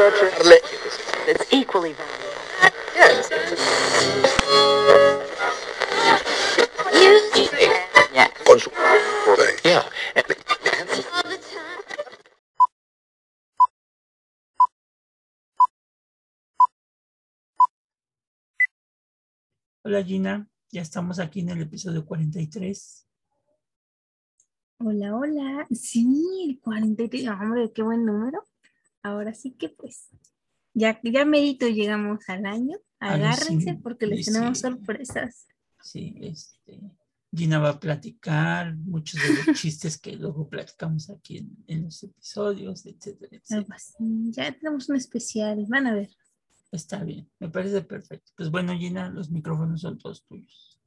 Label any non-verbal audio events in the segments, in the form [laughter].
it's equally. Yeah. Hola Gina, ya estamos aquí en el episodio 43. Hola, hola. Sí, el 43. Hombre, qué buen número. Ahora sí que pues, ya, ya merito llegamos al año. Agárrense sí, porque les sí. tenemos sorpresas. Sí, este, Gina va a platicar muchos de los [laughs] chistes que luego platicamos aquí en, en los episodios, etcétera, etcétera. Así. Ya tenemos un especial. Van a ver. Está bien, me parece perfecto. Pues bueno, Gina, los micrófonos son todos tuyos.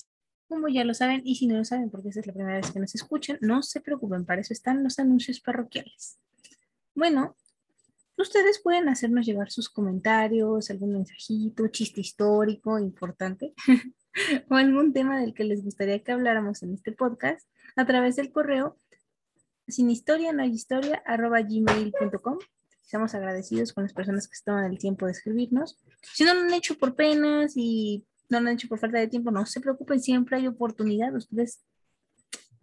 Como ya lo saben, y si no lo saben, porque esta es la primera vez que nos escuchan, no se preocupen, para eso están los anuncios parroquiales. Bueno, ustedes pueden hacernos llegar sus comentarios, algún mensajito, chiste histórico importante, [laughs] o algún tema del que les gustaría que habláramos en este podcast a través del correo sin historia no hay historia arroba gmail.com. Estamos agradecidos con las personas que se toman el tiempo de escribirnos. Si no lo han hecho por penas y no lo han hecho por falta de tiempo, no se preocupen, siempre hay oportunidad. Ustedes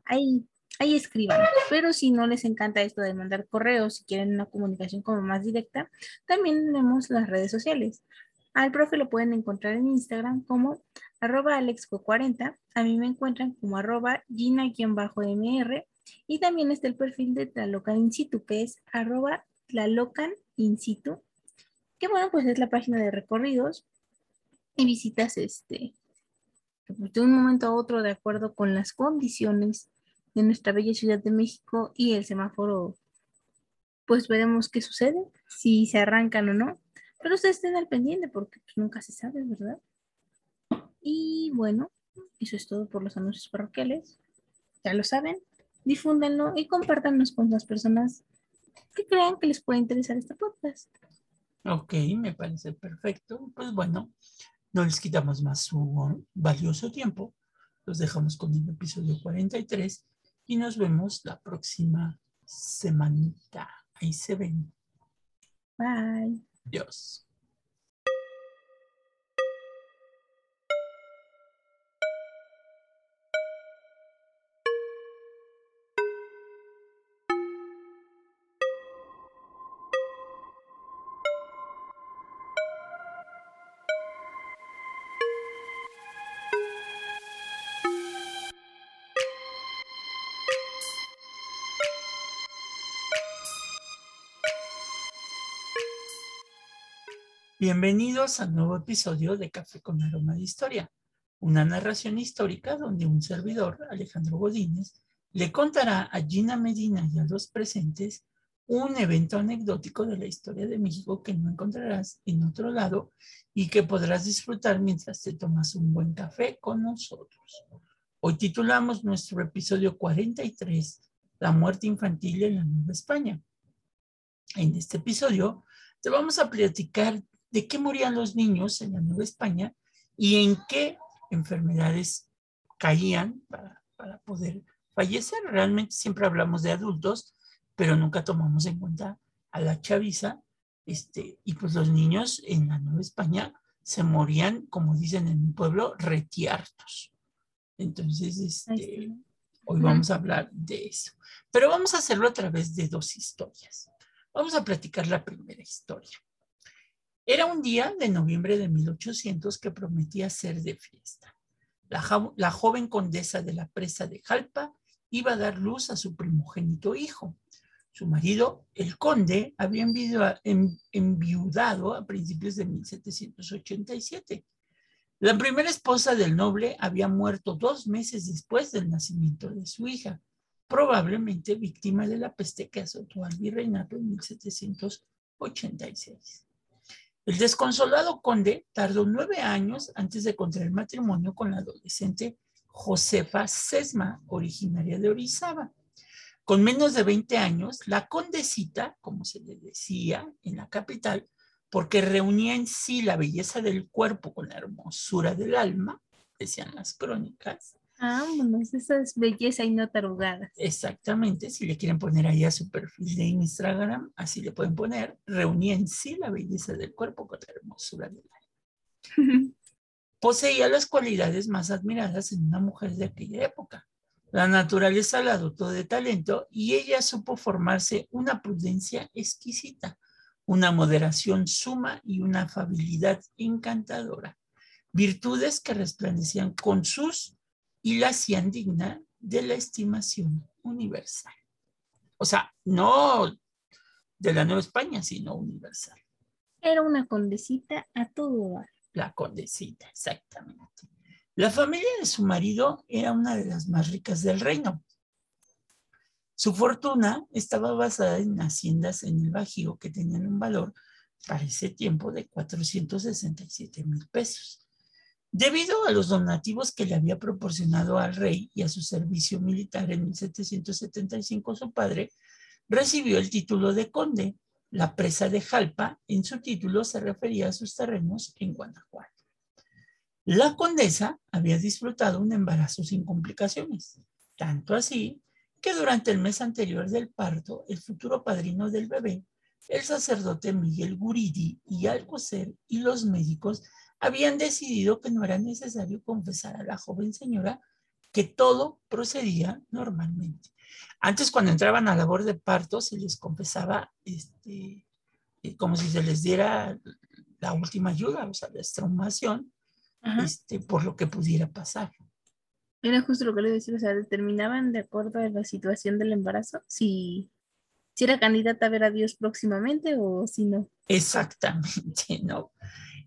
ahí, ahí escriban. Pero si no les encanta esto de mandar correos, si quieren una comunicación como más directa, también tenemos las redes sociales. Al profe lo pueden encontrar en Instagram como arroba alexco40. A mí me encuentran como arroba gina-mr. Y también está el perfil de Tlalocan In Situ, que es arroba Tlalocan In Situ. Que bueno, pues es la página de recorridos y visitas este de un momento a otro de acuerdo con las condiciones de nuestra bella Ciudad de México y el semáforo, pues veremos qué sucede, si se arrancan o no. Pero ustedes estén al pendiente porque nunca se sabe, ¿verdad? Y bueno, eso es todo por los anuncios parroquiales. Ya lo saben, difúndanlo y compártanlos con las personas que crean que les puede interesar este podcast. Ok, me parece perfecto. Pues bueno, no les quitamos más su valioso tiempo. Los dejamos con el episodio 43 y nos vemos la próxima semanita. Ahí se ven. Bye. Adiós. Bienvenidos al nuevo episodio de Café con Aroma de Historia, una narración histórica donde un servidor, Alejandro Godínez, le contará a Gina Medina y a los presentes un evento anecdótico de la historia de México que no encontrarás en otro lado y que podrás disfrutar mientras te tomas un buen café con nosotros. Hoy titulamos nuestro episodio 43, La muerte infantil en la Nueva España. En este episodio te vamos a platicar de qué morían los niños en la Nueva España y en qué enfermedades caían para, para poder fallecer. Realmente siempre hablamos de adultos, pero nunca tomamos en cuenta a la chaviza. Este, y pues los niños en la Nueva España se morían, como dicen en mi pueblo, retiartos. Entonces, este, sí. hoy vamos a hablar de eso. Pero vamos a hacerlo a través de dos historias. Vamos a platicar la primera historia. Era un día de noviembre de 1800 que prometía ser de fiesta. La, jo la, joven condesa de la presa de Jalpa iba a dar luz a su primogénito hijo. Su marido, el conde, había envi enviudado a principios de 1787. La primera esposa del noble había muerto dos meses después del nacimiento de su hija, probablemente víctima de la peste que azotó al virreinato en 1786. El desconsolado conde tardó nueve años antes de contraer matrimonio con la adolescente Josefa Sesma, originaria de Orizaba. Con menos de 20 años, la condesita, como se le decía en la capital, porque reunía en sí la belleza del cuerpo con la hermosura del alma, decían las crónicas, Vámonos, esa es belleza y no tarugadas. Exactamente, si le quieren poner ahí a su perfil de Instagram, así le pueden poner, reunía en sí la belleza del cuerpo con la hermosura del alma. [laughs] Poseía las cualidades más admiradas en una mujer de aquella época. La naturaleza la dotó de talento y ella supo formarse una prudencia exquisita, una moderación suma y una afabilidad encantadora, virtudes que resplandecían con sus y la hacían digna de la estimación universal. O sea, no de la Nueva España, sino universal. Era una condesita a todo dar. La condesita, exactamente. La familia de su marido era una de las más ricas del reino. Su fortuna estaba basada en haciendas en el Bajío que tenían un valor para ese tiempo de 467 mil pesos. Debido a los donativos que le había proporcionado al rey y a su servicio militar en 1775, su padre recibió el título de conde. La presa de Jalpa en su título se refería a sus terrenos en Guanajuato. La condesa había disfrutado un embarazo sin complicaciones, tanto así que durante el mes anterior del parto, el futuro padrino del bebé, el sacerdote Miguel Guridi y Alcocer y los médicos habían decidido que no era necesario confesar a la joven señora que todo procedía normalmente. Antes, cuando entraban a labor de parto, se les confesaba este, eh, como si se les diera la última ayuda, o sea, la extraumación, este, por lo que pudiera pasar. Era justo lo que le decía, o sea, determinaban de acuerdo a la situación del embarazo si, si era candidata a ver a Dios próximamente o si no. Exactamente, [laughs] ¿no?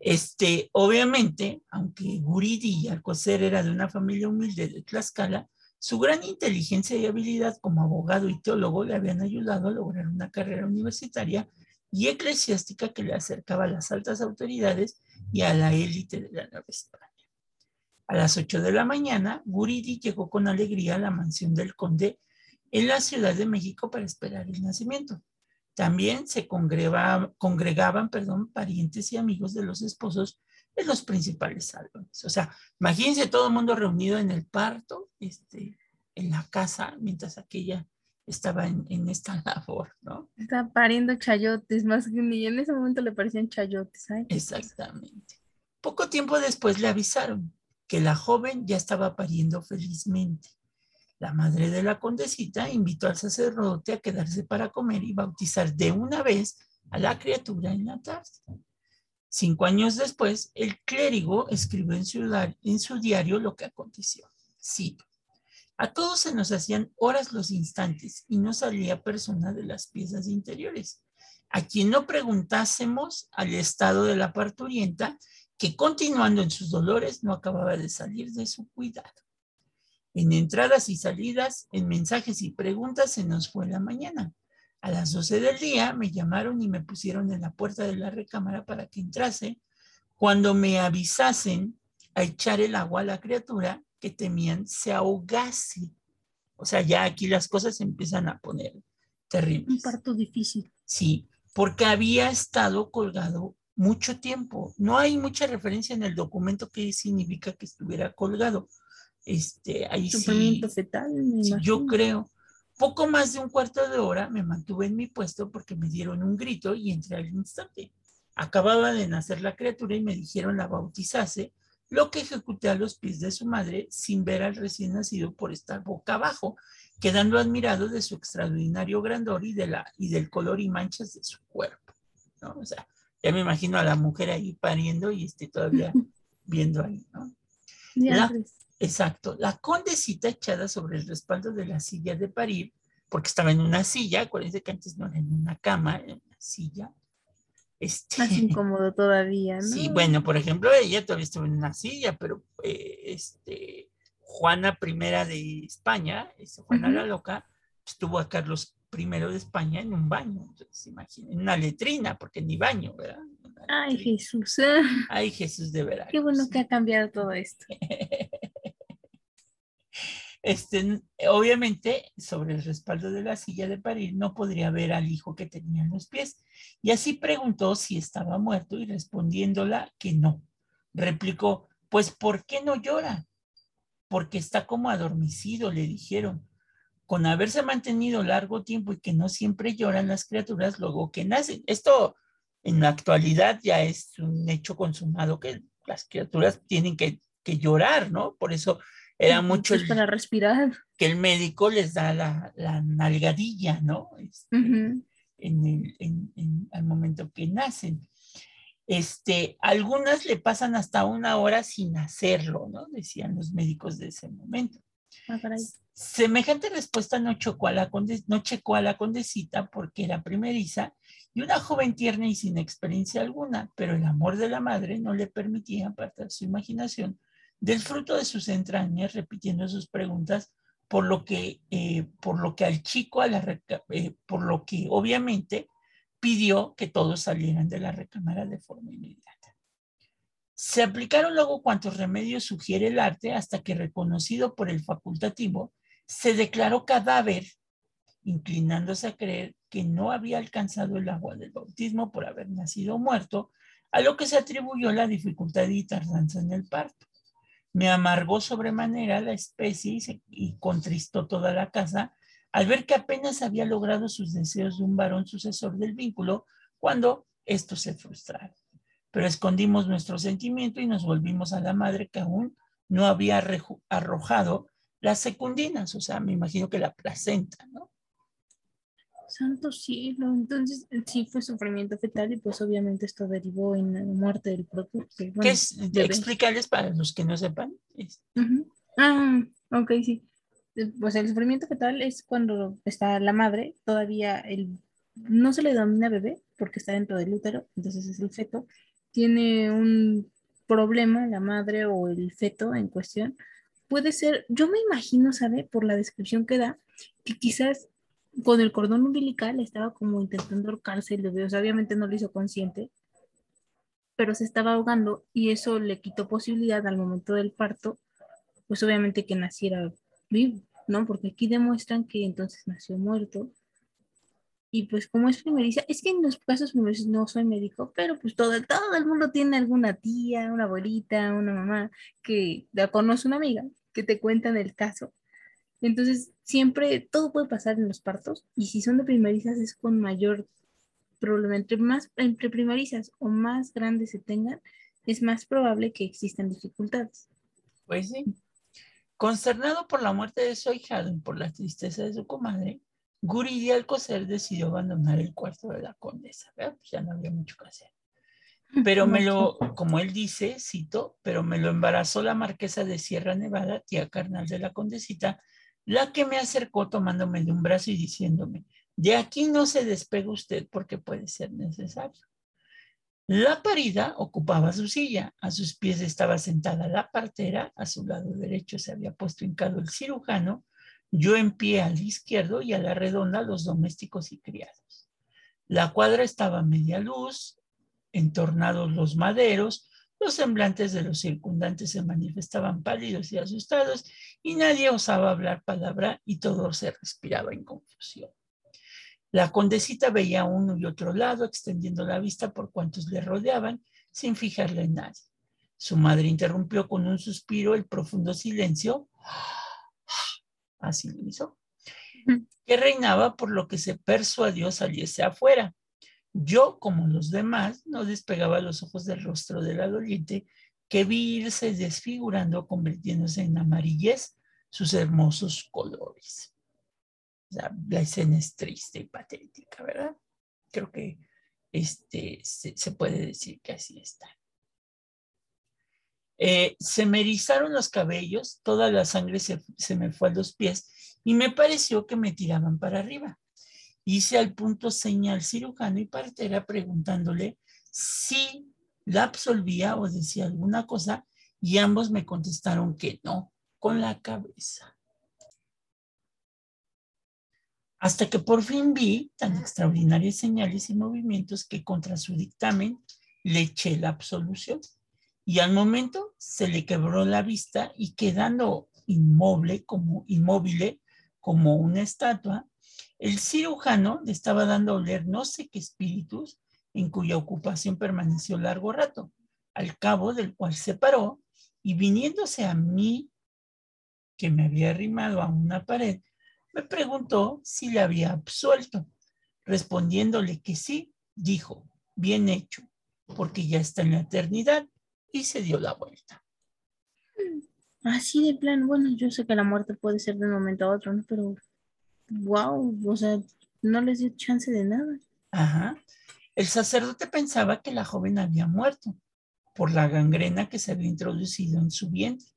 Este, obviamente, aunque Guridi Alcocer era de una familia humilde de Tlaxcala, su gran inteligencia y habilidad como abogado y teólogo le habían ayudado a lograr una carrera universitaria y eclesiástica que le acercaba a las altas autoridades y a la élite de la Nueva España. A las 8 de la mañana, Guridi llegó con alegría a la mansión del conde en la Ciudad de México para esperar el nacimiento. También se congregaban, congregaban perdón, parientes y amigos de los esposos en los principales salones. O sea, imagínense todo el mundo reunido en el parto, este, en la casa, mientras aquella estaba en, esta [laughs] labor, ¿no? Estaba pariendo chayotes, más que ni en ese momento le parecían chayotes. Exactamente. Poco tiempo después le avisaron que la joven ya estaba pariendo felizmente la madre de la condesita invitó al sacerdote a quedarse para comer y bautizar de una vez a la criatura en la tarde. Cinco años después, el clérigo escribió en su, diario lo que aconteció. Cito. A todos se nos hacían horas los instantes y no salía persona de las piezas interiores. A quien no preguntásemos al estado de la parturienta, que continuando en sus dolores no acababa de salir de su cuidado. En entradas y salidas, en mensajes y preguntas se nos fue la mañana. A las 12 del día me llamaron y me pusieron en la puerta de la recámara para que entrase. Cuando me avisasen a echar el agua a la criatura que temían se ahogase. O sea, ya aquí las cosas se empiezan a poner terribles. Un parto difícil. Sí, porque había estado colgado mucho tiempo. No hay mucha referencia en el documento que significa que estuviera colgado este, ahí sí, fetal, yo creo. Poco más de un cuarto de hora me mantuve en mi puesto porque me dieron un grito y entré al instante. Acababa de nacer la criatura y me dijeron la bautizase, lo que ejecuté a los pies de su madre sin ver al recién nacido por estar boca abajo, quedando admirado de su extraordinario grandor y, de la, y del color y manchas de su cuerpo. ¿no? O sea, ya me imagino a la mujer ahí pariendo y esté todavía [laughs] viendo ahí, ¿no? La, Exacto. La condesita echada sobre el respaldo de la silla de parir, porque estaba en una silla, acuérdense que antes no era en una cama, en una silla. Este, Más incómodo todavía, ¿no? Sí, bueno, por ejemplo, ella todavía estaba en una silla, pero eh, este, Juana I de España, Juana la Loca, estuvo a Carlos I de España en un baño, entonces imaginen, en una letrina, porque ni baño, ¿verdad? Ay, Jesús. Ay, Jesús de verdad. Qué bueno que ha cambiado todo [laughs] esto. Este, obviamente, sobre el respaldo de la silla de parir no podría ver al hijo que tenía en los pies. Y así preguntó si estaba muerto y respondiéndola que no. Replicó, pues, ¿por qué no llora? porque está como adormecido, le dijeron. Con haberse mantenido largo tiempo y que no siempre lloran las criaturas luego que nacen. Esto en la actualidad ya es un hecho consumado que las criaturas tienen que, llorar, ¿no? Por eso era mucho el, para respirar. que el médico les da la, nalgadilla, ¿no? Este, en el, al momento que nacen. Este, algunas le pasan hasta una hora sin hacerlo, ¿no? Decían los médicos de ese momento. Ah, Semejante respuesta no, chocó a la no checó a la condesita porque era primeriza y una joven tierna y sin experiencia alguna, pero el amor de la madre no le permitía apartar su imaginación del fruto de sus entrañas, repitiendo sus preguntas, por lo que, eh, por lo que al chico, a la eh, por lo que obviamente pidió que todos salieran de la recámara de forma inmediata. Se aplicaron luego cuantos remedios sugiere el arte hasta que, reconocido por el facultativo, se declaró cadáver, inclinándose a creer que no había alcanzado el agua del bautismo por haber nacido muerto, a lo que se atribuyó la dificultad y tardanza en el parto. Me amargó sobremanera la especie y, contristó toda la casa al ver que apenas había logrado sus deseos de un varón sucesor del vínculo cuando esto se frustraron. Pero escondimos nuestro sentimiento y nos volvimos a la madre que aún no había arrojado las secundinas, o sea, me imagino que la placenta, ¿no? Santo cielo, entonces sí fue sufrimiento fetal y pues obviamente esto derivó en la muerte del producto. ¿Qué es? Explicarles para los que no sepan. Ah, ok, sí pues el sufrimiento fetal es cuando está la madre, todavía el, no se le denomina bebé porque está dentro del útero, entonces es el feto, tiene un problema la madre o el feto en cuestión. Puede ser, yo me imagino, ¿sabe? Por la descripción que da, que quizás con el cordón umbilical estaba como intentando ahorcarse el bebé, o sea, obviamente no lo hizo consciente, pero se estaba ahogando y eso le quitó posibilidad al momento del parto, pues obviamente que naciera vivo, ¿no? Porque aquí demuestran que entonces nació muerto. Y pues como es primeriza, es que en los casos primerizos no soy médico, pero pues todo, todo el mundo tiene alguna tía, una abuelita, una mamá que la conoce una amiga que te cuentan el caso. Entonces, siempre todo puede pasar en los partos y si son de primerizas es con mayor problema. Entre más entre primerizas o más grandes se tengan, es más probable que existan dificultades. Pues sí. Consternado por la muerte de su ahijado y por la tristeza de su comadre, Guri de Alcocer decidió abandonar el cuarto de la condesa. Pues ya no había mucho que hacer. [laughs] Pero me lo, como él dice, cito, pero me lo embarazó la marquesa de Sierra Nevada, tía carnal de la condesita, la que me acercó tomándome de un brazo y diciéndome, de aquí no se despegue usted porque puede ser necesario. La parida ocupaba su silla, a sus pies estaba sentada la partera, a su lado derecho se había puesto hincado el cirujano, yo en pie al izquierdo y a la redonda los domésticos y criados. La cuadra estaba a media luz, entornados los maderos, los semblantes de los circundantes se manifestaban pálidos y asustados y nadie osaba hablar palabra y todo se respiraba en confusión. La condesita veía a uno y otro lado, extendiendo la vista por cuantos le rodeaban, sin fijarle en nadie. Su madre interrumpió con un suspiro el profundo silencio, así lo hizo, que reinaba por lo que se persuadió saliese afuera. Yo, como los demás, no despegaba los ojos del rostro de la doliente, que vi irse desfigurando, convirtiéndose en amarillez sus hermosos colores la, escena es triste y patética, ¿verdad? Creo que este, se, puede decir que así está. Eh, se me erizaron los cabellos, toda la sangre se, se, me fue a los pies y me pareció que me tiraban para arriba. Hice al punto señal cirujano y partera preguntándole si la absolvía o decía alguna cosa y ambos me contestaron que no, con la cabeza hasta que por fin vi tan extraordinarias señales y movimientos que contra su dictamen le eché la absolución. Y al momento se le quebró la vista y quedando inmóvil como, como una estatua, el cirujano le estaba dando a oler no sé qué espíritus en cuya ocupación permaneció largo rato, al cabo del cual se paró y viniéndose a mí que me había arrimado a una pared, me preguntó si le había absuelto. Respondiéndole que sí, dijo, bien hecho, porque ya está en la eternidad, y se dio la vuelta. Así de plan, bueno, yo sé que la muerte puede ser de un momento a otro, ¿no? Pero, wow, o sea, no les dio chance de nada. Ajá. El sacerdote pensaba que la joven había muerto por la gangrena que se había introducido en su vientre.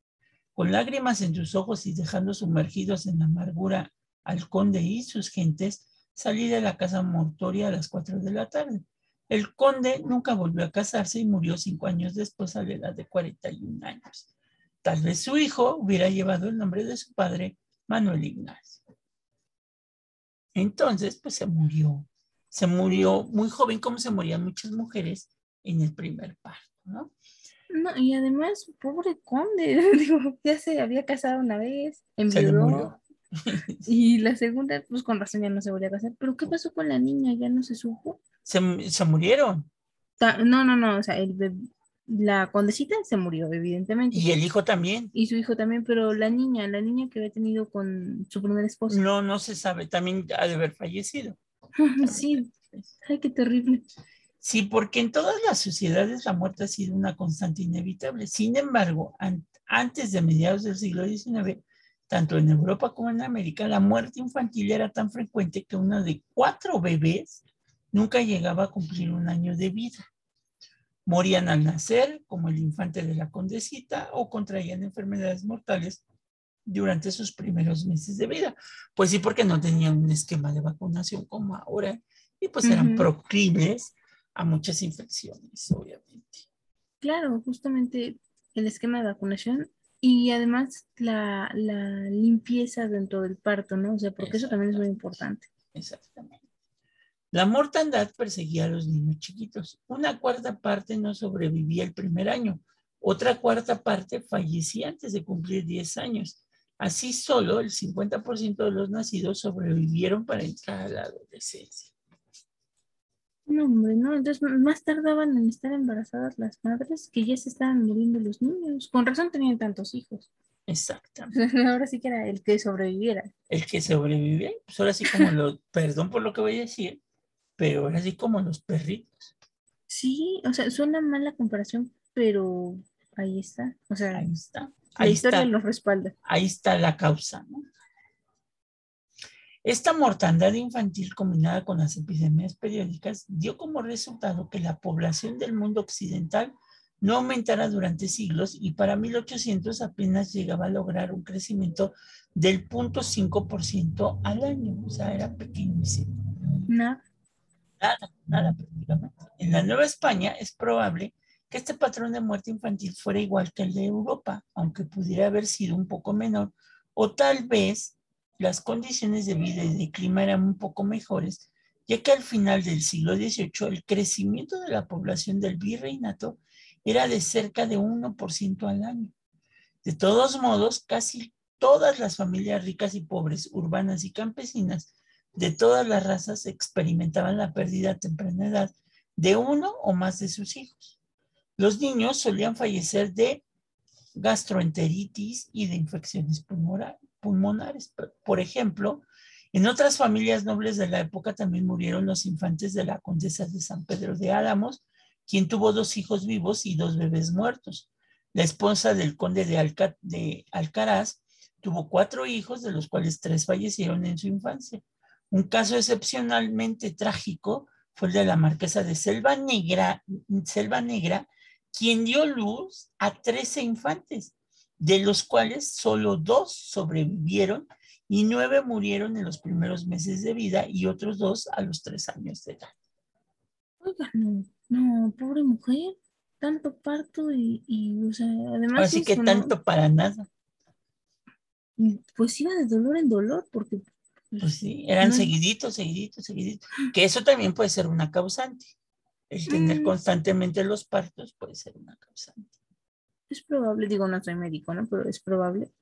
Con lágrimas en sus ojos y dejando sumergidos en la amargura al conde y sus gentes, salí de la casa mortoria a las cuatro de la tarde. El conde nunca volvió a casarse y murió cinco años después a la edad de 41 años. Tal vez su hijo hubiera llevado el nombre de su padre, Manuel Ignacio. Entonces, pues se murió. Se murió muy joven, como se morían muchas mujeres en el primer parto, ¿no? No, y además, pobre conde, [laughs] digo, ya se había casado una vez, enviudó, [laughs] y la segunda, pues con razón ya no se volvió a casar. Pero ¿qué pasó con la niña? ¿Ya no se supo? Se, se murieron. Ta- No, no, no, o sea, el beb- la condecita se murió, evidentemente. Y el hijo también. Y su hijo también, pero la niña, la niña que había tenido con su primer esposo. No, no se sabe. También ha de haber fallecido. [laughs] sí, ay, qué terrible. Sí, porque en todas las sociedades la muerte ha sido una constante inevitable. Sin embargo, an- antes de mediados del siglo XIX, tanto en Europa como en América, la muerte infantil era tan frecuente que uno de cuatro bebés nunca llegaba a cumplir un año de vida. Morían al nacer, como el infante de la condesita, o contraían enfermedades mortales durante sus primeros meses de vida. Pues sí, porque no tenían un esquema de vacunación como ahora, y pues eran Ujú. proclives a muchas infecciones, obviamente. Claro, justamente el esquema de vacunación y además la, la limpieza dentro del parto, ¿no? O sea, porque eso también es muy importante. Exactamente. La mortandad perseguía a los niños chiquitos. Una cuarta parte no sobrevivía el primer año. Otra cuarta parte fallecía antes de cumplir 10 años. Así solo el 50% de los nacidos sobrevivieron para entrar a la adolescencia. No, hombre, no, entonces más tardaban en estar embarazadas las madres que ya se estaban muriendo los niños. Con razón tenían tantos hijos. Exactamente. [laughs] Ahora sí que era el que sobreviviera. El que sobrevivía, pues ahora sí como los, [laughs] perdón por lo que voy a decir, pero ahora sí como los perritos. Sí, o sea, suena mal la comparación, pero ahí está. O sea, Ahí está. la Ahí historia está. los respalda. ahí está la causa. ¿no? Esta mortandad infantil combinada con las epidemias periódicas dio como resultado que la población del mundo occidental no aumentara durante siglos y para 1800 apenas llegaba a lograr un crecimiento del 0.5% al año, o sea, era pequeñísimo. Nada. Nada, nada prácticamente. En la Nueva España es probable que este patrón de muerte infantil fuera igual que el de Europa, aunque pudiera haber sido un poco menor, o tal vez las condiciones de vida y de clima eran un poco mejores, ya que al final del siglo XVIII el crecimiento de la población del virreinato era de cerca de 1% al año. De todos modos, casi todas las familias ricas y pobres, urbanas y campesinas, de todas las razas experimentaban la pérdida a temprana edad de uno o más de sus hijos. Los niños solían fallecer de gastroenteritis y de infecciones pulmonares. Por- ejemplo, en otras familias nobles de la época también murieron los infantes de la condesa de San Pedro de Álamos, quien tuvo dos hijos vivos y dos bebés muertos. La esposa del conde de, de Alcaraz tuvo cuatro hijos, de los cuales tres fallecieron en su infancia. Un caso excepcionalmente trágico fue el de la marquesa de Selva Negra, Selva Negra, quien dio luz a 13 infantes, de los cuales solo dos sobrevivieron y nueve murieron en los primeros meses de vida y otros dos a los tres años de edad. Oiga, no, no, pobre mujer, tanto parto y, y o sea, además Así que tanto para nada. pues iba de dolor en dolor, porque Pues sí, eran No. seguiditos, seguiditos, seguiditos. Que eso también puede ser una causante. El tener Mm. constantemente los partos puede ser una causante. es probable, digo, no soy médico, ¿no? Pero es probable.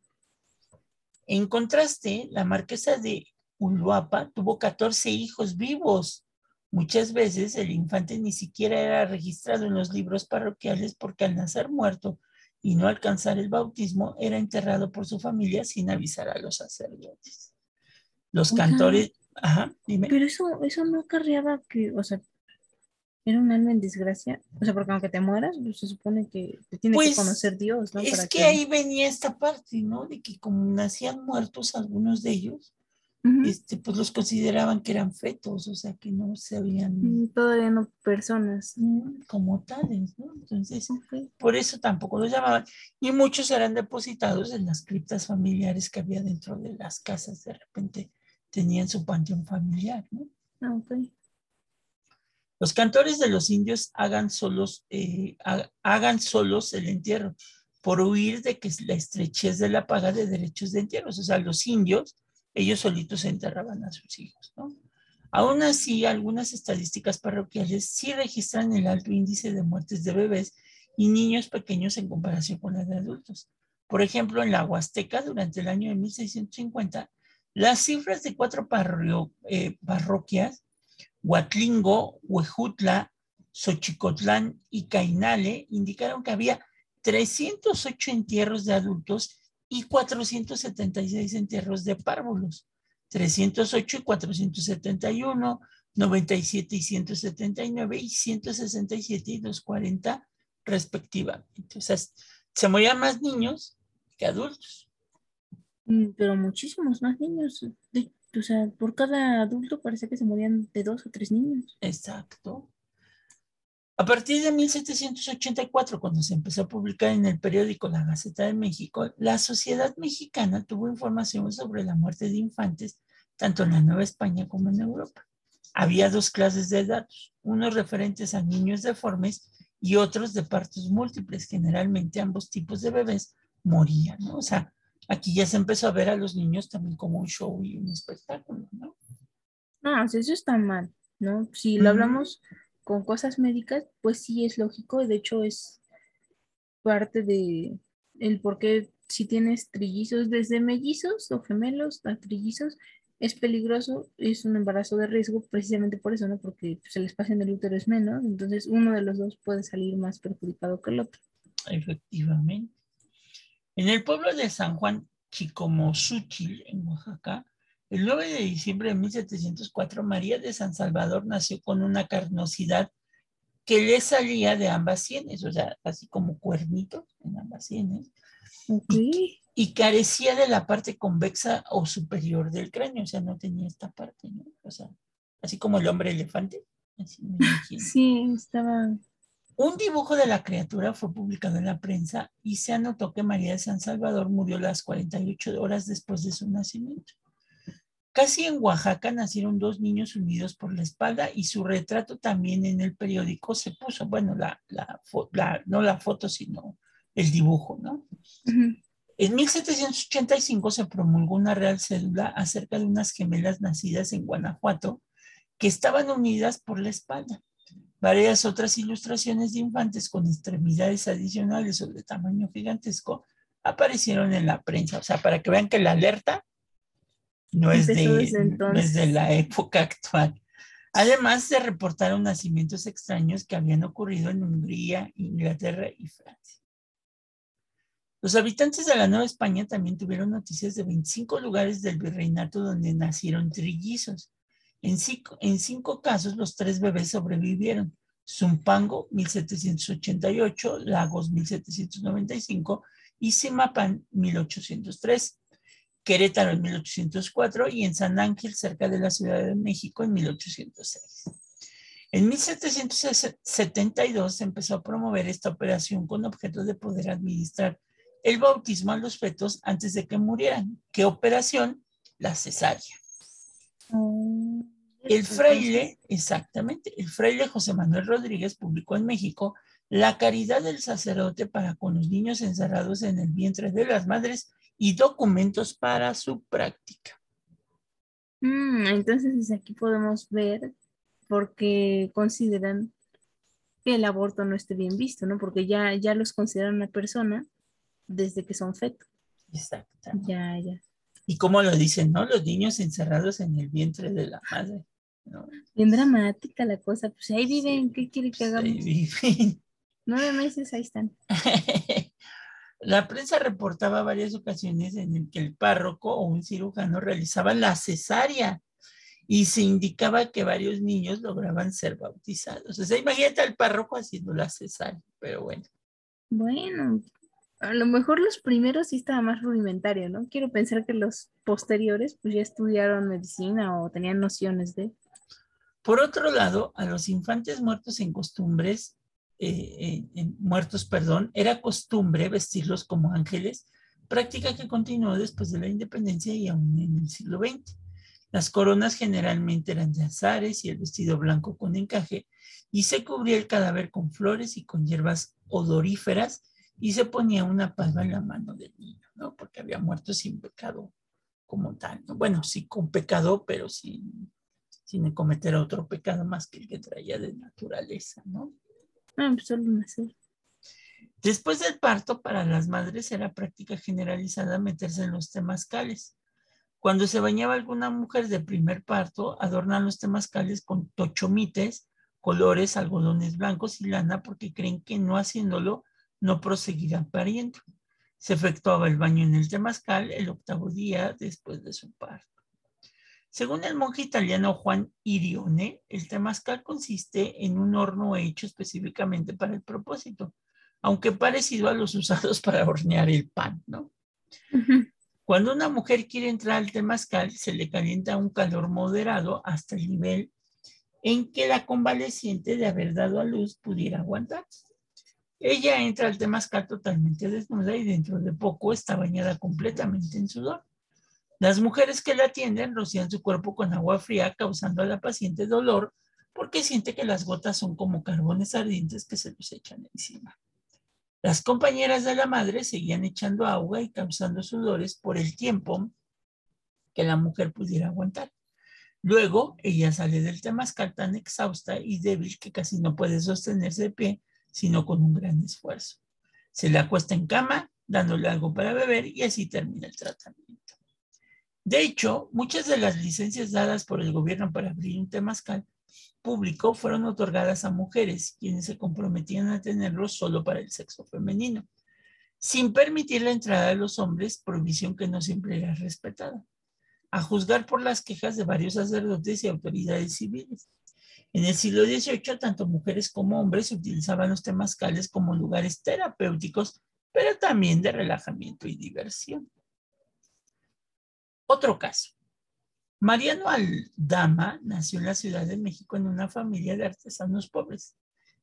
En contraste, la marquesa de Uluapa tuvo 14 hijos vivos. Muchas veces el infante ni siquiera era registrado en los libros parroquiales porque al nacer muerto y no alcanzar el bautismo, era enterrado por su familia sin avisar a los sacerdotes. Los cantores, ajá, dime. Pero eso, eso no acarreaba que, o sea, era un alma en desgracia. O sea, porque aunque te mueras, pues, se supone que te tiene Pues, que conocer Dios, ¿no? Es Para que ahí venía esta parte, ¿no? De que como nacían muertos algunos de ellos, este, pues los consideraban que eran fetos, o sea, que no se habían Mm, Todavía no personas. mm, como tales, ¿no? Entonces, por eso tampoco los llamaban. Y muchos eran depositados en las criptas familiares que había dentro de las casas. De repente tenían su panteón familiar, ¿no? Ah, ok. Los cantores de los indios hagan solos, eh, ha- hagan solos el entierro por huir de que la estrechez de la paga de derechos de entierros. O sea, los indios, ellos solitos enterraban a sus hijos, ¿no? Aún así, algunas estadísticas parroquiales sí registran el alto índice de muertes de bebés y niños pequeños en comparación con la de adultos. Por ejemplo, en la Huasteca, durante el año de 1650, las cifras de cuatro eh, parroquias Huatlingo, Huejutla, Xochicotlán y Cainale indicaron que había 308 entierros de adultos y 476 entierros de párvulos. 308 y 471, 97 y 179 y 167 y 240 respectivamente. O sea, se morían más niños que adultos. Mm, Pero muchísimos más niños. O sea, por cada adulto parece que se morían de dos o tres niños. Exacto. A partir de 1784, cuando se empezó a publicar en el periódico La Gaceta de México, la sociedad mexicana tuvo información sobre la muerte de infantes, tanto en la Nueva España como en Europa. Había dos clases de datos, unos referentes a niños deformes y otros de partos múltiples. Generalmente ambos tipos de bebés morían. O sea, aquí ya se empezó a ver a los niños también como un show y un espectáculo, ¿no? No, o sea, eso está mal, ¿no? Si lo hablamos con cosas médicas, pues sí es lógico. De hecho, es parte de el por qué si tienes trillizos desde mellizos o gemelos a trillizos, es peligroso, es un embarazo de riesgo precisamente por eso, ¿no? Porque pues, el espacio en el útero es menos, entonces uno de los dos puede salir más perjudicado que el otro. Efectivamente. En el pueblo de San Juan Chicomosuchil, en Oaxaca, el 9 de diciembre de 1704, María de San Salvador nació con una carnosidad que le salía de ambas sienes, o sea, así como cuernitos en ambas sienes, Ok. y carecía de la parte convexa o superior del cráneo, o sea, no tenía esta parte, ¿no? O sea, así como el hombre elefante. Así. Sí, estaba. Un dibujo de la criatura fue publicado en la prensa y se anotó que María de San Salvador murió las 48 horas después de su nacimiento. Casi en Oaxaca nacieron dos niños unidos por la espalda y su retrato también en el periódico se puso, bueno, la, la, fo- la- no la foto, sino el dibujo, ¿no? En 1785 se promulgó una real cédula acerca de unas gemelas nacidas en Guanajuato que estaban unidas por la espalda. Varias otras ilustraciones de infantes con extremidades adicionales o de tamaño gigantesco aparecieron en la prensa. O sea, para que vean que la alerta no es, de, no es de la época actual. Además, se reportaron nacimientos extraños que habían ocurrido en Hungría, Inglaterra y Francia. Los habitantes de la Nueva España también tuvieron noticias de 25 lugares del virreinato donde nacieron trillizos. En cinco, en cinco casos, los tres bebés sobrevivieron. Zumpango, 1788, Lagos, 1795 y Simapán, 1803. Querétaro en 1804 y en San Ángel, cerca de la Ciudad de México, en 1806. En 1772 se empezó a promover esta operación con objeto de poder administrar el bautismo a los fetos antes de que murieran. ¿Qué operación? La cesárea. Oh, El fraile, exactamente, el fraile José Manuel Rodríguez publicó en México la caridad del sacerdote para con los niños encerrados en el vientre de las madres y documentos para su práctica. Mm, entonces desde aquí podemos ver por qué consideran que el aborto no esté bien visto, ¿no? Porque ya, ya los consideran una persona desde que son fetos. Exactamente. Ya, ya. Y como lo dicen, ¿no? Los niños encerrados en el vientre de la madre. ¿No? Bien dramática la cosa. Pues ahí viven, ¿qué quiere que hagamos? Ahí viven. [laughs] Nueve meses, ahí están. [laughs] La prensa reportaba varias ocasiones en el que el párroco o un cirujano realizaba la cesárea y se indicaba que varios niños lograban ser bautizados. O sea, imagínate al párroco haciendo la cesárea, pero bueno. Bueno, a lo mejor los primeros sí estaba más rudimentario, ¿no? Quiero pensar que los posteriores pues ya estudiaron medicina o tenían nociones de... Por otro lado, a los infantes muertos en costumbres, eh, en, muertos, perdón, era costumbre vestirlos como ángeles, práctica que continuó después de la independencia y aún en el siglo XX. Las coronas generalmente eran de azares y el vestido blanco con encaje, y se cubría el cadáver con flores y con hierbas odoríferas, y se ponía una palma en la mano del niño, ¿no? Porque había muerto sin pecado como tal, ¿no? Bueno, sí con pecado, pero sin, sin cometer otro pecado más que el que traía de naturaleza, ¿no? Ah, pues solo nacer. Después del parto, para las madres era práctica generalizada meterse en los temazcales. Cuando se bañaba alguna mujer de primer parto, adornan los temazcales con tochomites, colores, algodones blancos y lana porque creen que no haciéndolo no proseguirán pariendo. Se efectuaba el baño en el temazcal el octavo día después de su parto. Según el monje italiano Juan Irione, el temazcal consiste en un horno hecho específicamente para el propósito, aunque parecido a los [laughs] usados para hornear el pan, ¿no? Cuando una mujer quiere entrar al temazcal, se le calienta un calor moderado hasta el nivel en que la convaleciente de haber dado a luz pudiera aguantar. Ella entra al temazcal totalmente desnuda y dentro de poco está bañada completamente en sudor. Las mujeres que la atienden rocían su cuerpo con agua fría, causando a la paciente dolor porque siente que las gotas son como carbones ardientes que se los echan encima. Las compañeras de la madre seguían echando agua y causando sudores por el tiempo que la mujer pudiera aguantar. Luego, ella sale del temazcal tan exhausta y débil que casi no puede sostenerse de pie, sino con un gran esfuerzo. Se le acuesta en cama, dándole algo para beber y así termina el tratamiento. De hecho, muchas de las licencias dadas por el gobierno para abrir un temazcal público fueron otorgadas a mujeres, quienes se comprometían a tenerlos solo para el sexo femenino, sin permitir la entrada de los hombres, prohibición que no siempre era respetada, a juzgar por las quejas de varios sacerdotes y autoridades civiles. En el siglo XVIII, tanto mujeres como hombres utilizaban los temazcales como lugares terapéuticos, pero también de relajamiento y diversión. Otro caso. Mariano Aldama nació en la Ciudad de México en una familia de artesanos pobres.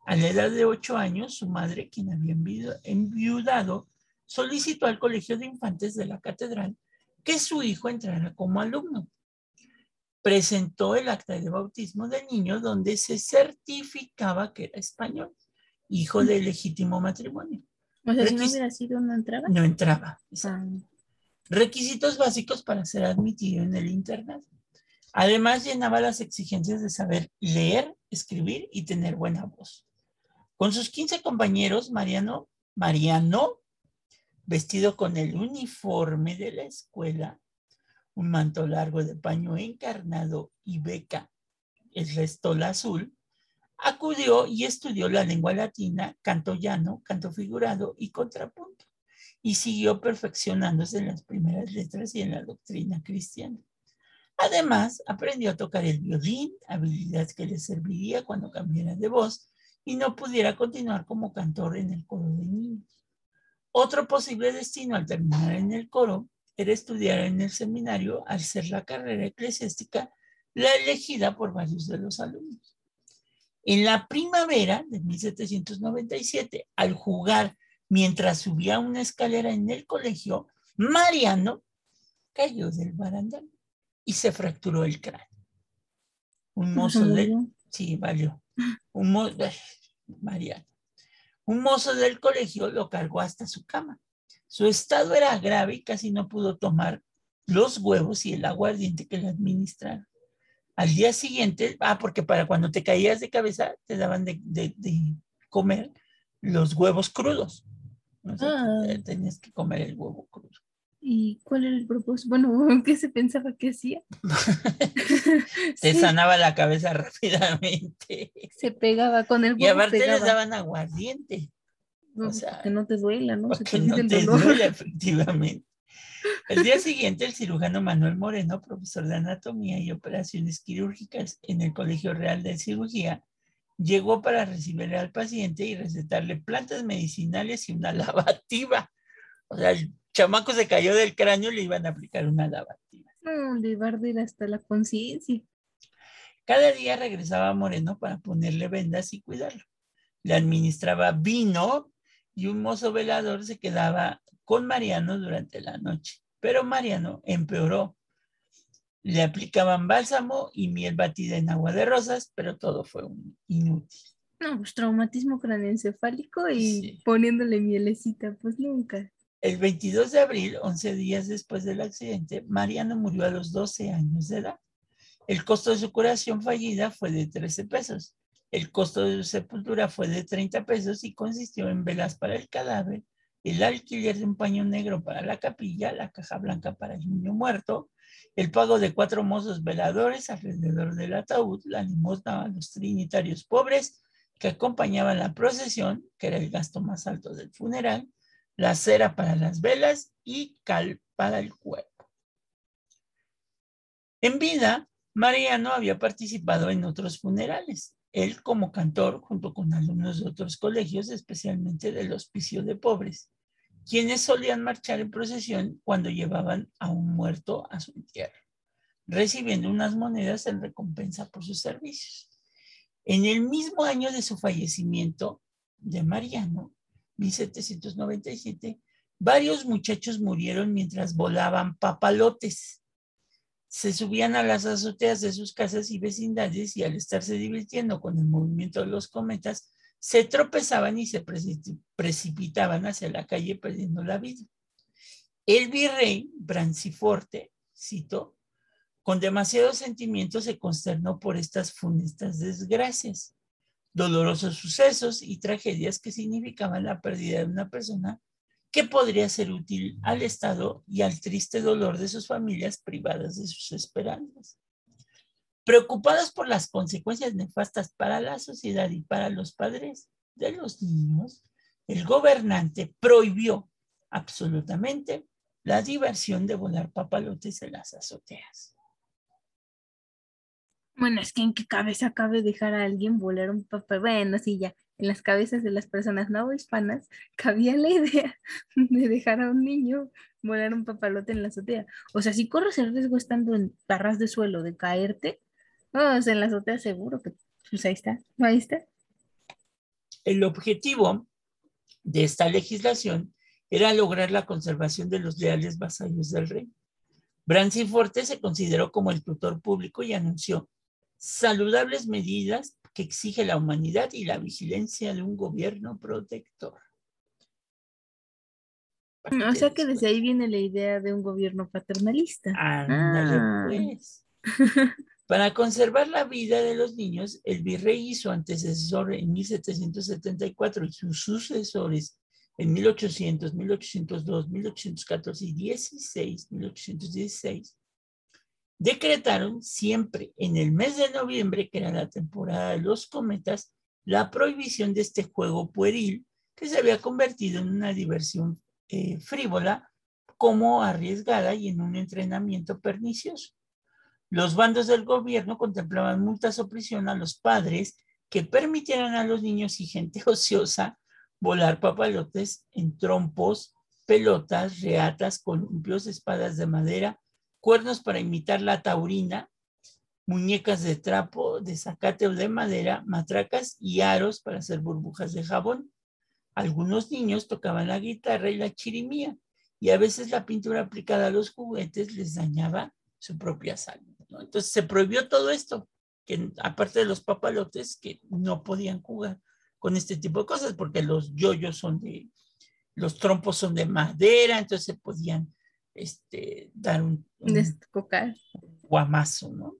A la edad de ocho años, su madre, quien había enviudado, solicitó al Colegio de Infantes de la Catedral que su hijo entrara como alumno. Presentó el acta de bautismo del niño donde se certificaba que era español, hijo de legítimo matrimonio. O sea, si no hubiera sido, no entraba. No entraba. Ah requisitos básicos para ser admitido en el internado. Además, llenaba las exigencias de saber leer, escribir y tener buena voz. Con sus 15 compañeros, Mariano, Mariano, vestido con el uniforme de la escuela, un manto largo de paño encarnado y beca, el restola azul, acudió y estudió la lengua latina, canto llano, canto figurado y contrapunto y siguió perfeccionándose en las primeras letras y en la doctrina cristiana. Además, aprendió a tocar el violín, habilidad que le serviría cuando cambiara de voz y no pudiera continuar como cantor en el coro de niños. Otro posible destino al terminar en el coro era estudiar en el seminario al ser la carrera eclesiástica la elegida por varios de los alumnos. En la primavera de 1797, al jugar Mientras subía una escalera en el colegio, Mariano cayó del barandal y se fracturó el cráneo. Un mozo del... Sí, valió. Un mozo... Mariano. Un mozo del colegio lo cargó hasta su cama. Su estado era grave y casi no pudo tomar los huevos y el aguardiente que le administraron. Al día siguiente, ah, porque para cuando te caías de cabeza te daban de, de comer los huevos crudos. Ah. tenías que comer el huevo crudo. ¿Y cuál era el propósito? Bueno, [laughs] ¿qué se pensaba que hacía? [laughs] Te sanaba la cabeza [laughs] rápidamente. Se pegaba con el huevo. Y aparte les daban aguardiente. O sea, que no te duela, ¿no? Se te no el te dolor. duela, efectivamente. El día siguiente, el cirujano Manuel Moreno, profesor de anatomía y operaciones quirúrgicas en el Colegio Real de Cirugía, llegó para recibir al paciente y recetarle plantas medicinales y una [laughs] lavativa. O sea, el chamaco se cayó del cráneo y le iban a aplicar una lavativa. No, le va a arder hasta la conciencia. Cada día regresaba Moreno para ponerle vendas y cuidarlo. Le administraba vino y un mozo velador se quedaba con Mariano durante la noche. Pero Mariano empeoró. Le aplicaban bálsamo y miel batida en agua de rosas, pero todo fue un inútil. No, pues traumatismo craneoencefálico y Sí. poniéndole mielecita, pues nunca. El 22 de abril, 11 días después del accidente, Mariano murió a los 12 años de edad. El costo de su curación fallida fue de 13 pesos. El costo de su sepultura fue de 30 pesos y consistió en velas para el cadáver, el alquiler de un paño negro para la capilla, la caja blanca para el niño muerto, el pago de cuatro mozos veladores alrededor del ataúd, la limosna a los trinitarios pobres que acompañaban la procesión, que era el gasto más alto del funeral, la cera para las velas y cal para el cuerpo. En vida, Mariano había participado en otros funerales. Él como cantor, junto con alumnos de otros colegios, especialmente del Hospicio de Pobres, quienes solían marchar en procesión cuando llevaban a un muerto a su entierro, recibiendo unas monedas en recompensa por sus servicios. En el mismo año de su fallecimiento de Mariano, 1797, varios muchachos murieron mientras volaban papalotes. Se subían a las azoteas de sus casas y vecindades y al estarse divirtiendo con el movimiento de los cometas, se tropezaban y se preci- precipitaban hacia la calle perdiendo la vida. El virrey Branciforte, cito, con demasiado sentimiento se consternó por estas funestas desgracias, dolorosos sucesos y tragedias que significaban la pérdida de una persona que podría ser útil al Estado y al triste dolor de sus familias privadas de sus esperanzas. Preocupados por las consecuencias nefastas para la sociedad y para los padres de los niños, el gobernante prohibió absolutamente la diversión de volar papalotes en las azoteas. Bueno, es que en qué cabeza cabe dejar a alguien volar un papel. Bueno, sí, ya. En las cabezas de las personas no hispanas cabía la idea [laughs] de dejar a un niño volar un papalote en la azotea. O sea, si corres el riesgo estando en barras de suelo de caerte, no, en la azotea seguro que, pues ahí está, ahí está. El objetivo de esta legislación era lograr la conservación de los leales vasallos del rey. Branciforte se consideró como el tutor público y anunció saludables medidas que exige la humanidad y la vigilancia de un gobierno protector. O sea que desde ahí viene la idea de un gobierno paternalista. Ándale, Ah. pues. [laughs] Para conservar la vida de los niños, el virrey y su antecesor en 1774 y sus sucesores en 1800, 1802, 1814 y 16, 1816, decretaron siempre en el mes de noviembre, que era la temporada de los cometas, la prohibición de este juego pueril que se había convertido en una diversión eh, frívola como arriesgada y en un entrenamiento pernicioso. Los bandos del gobierno contemplaban multas o prisión a los padres que permitieran a los niños y gente [laughs] ociosa volar papalotes en trompos, pelotas, reatas, columpios, espadas de madera, cuernos para imitar la taurina, muñecas de trapo, de zacate o de madera, matracas y aros para hacer burbujas de jabón. Algunos niños tocaban la guitarra y la chirimía y a veces la pintura aplicada a los juguetes les dañaba su propia salud. ¿No? Entonces se prohibió todo esto, que aparte de los papalotes, que no podían jugar con este tipo de cosas, porque los yoyos son de, los trompos son de madera, entonces se podían este, dar un, un Descocar. guamazo, ¿no?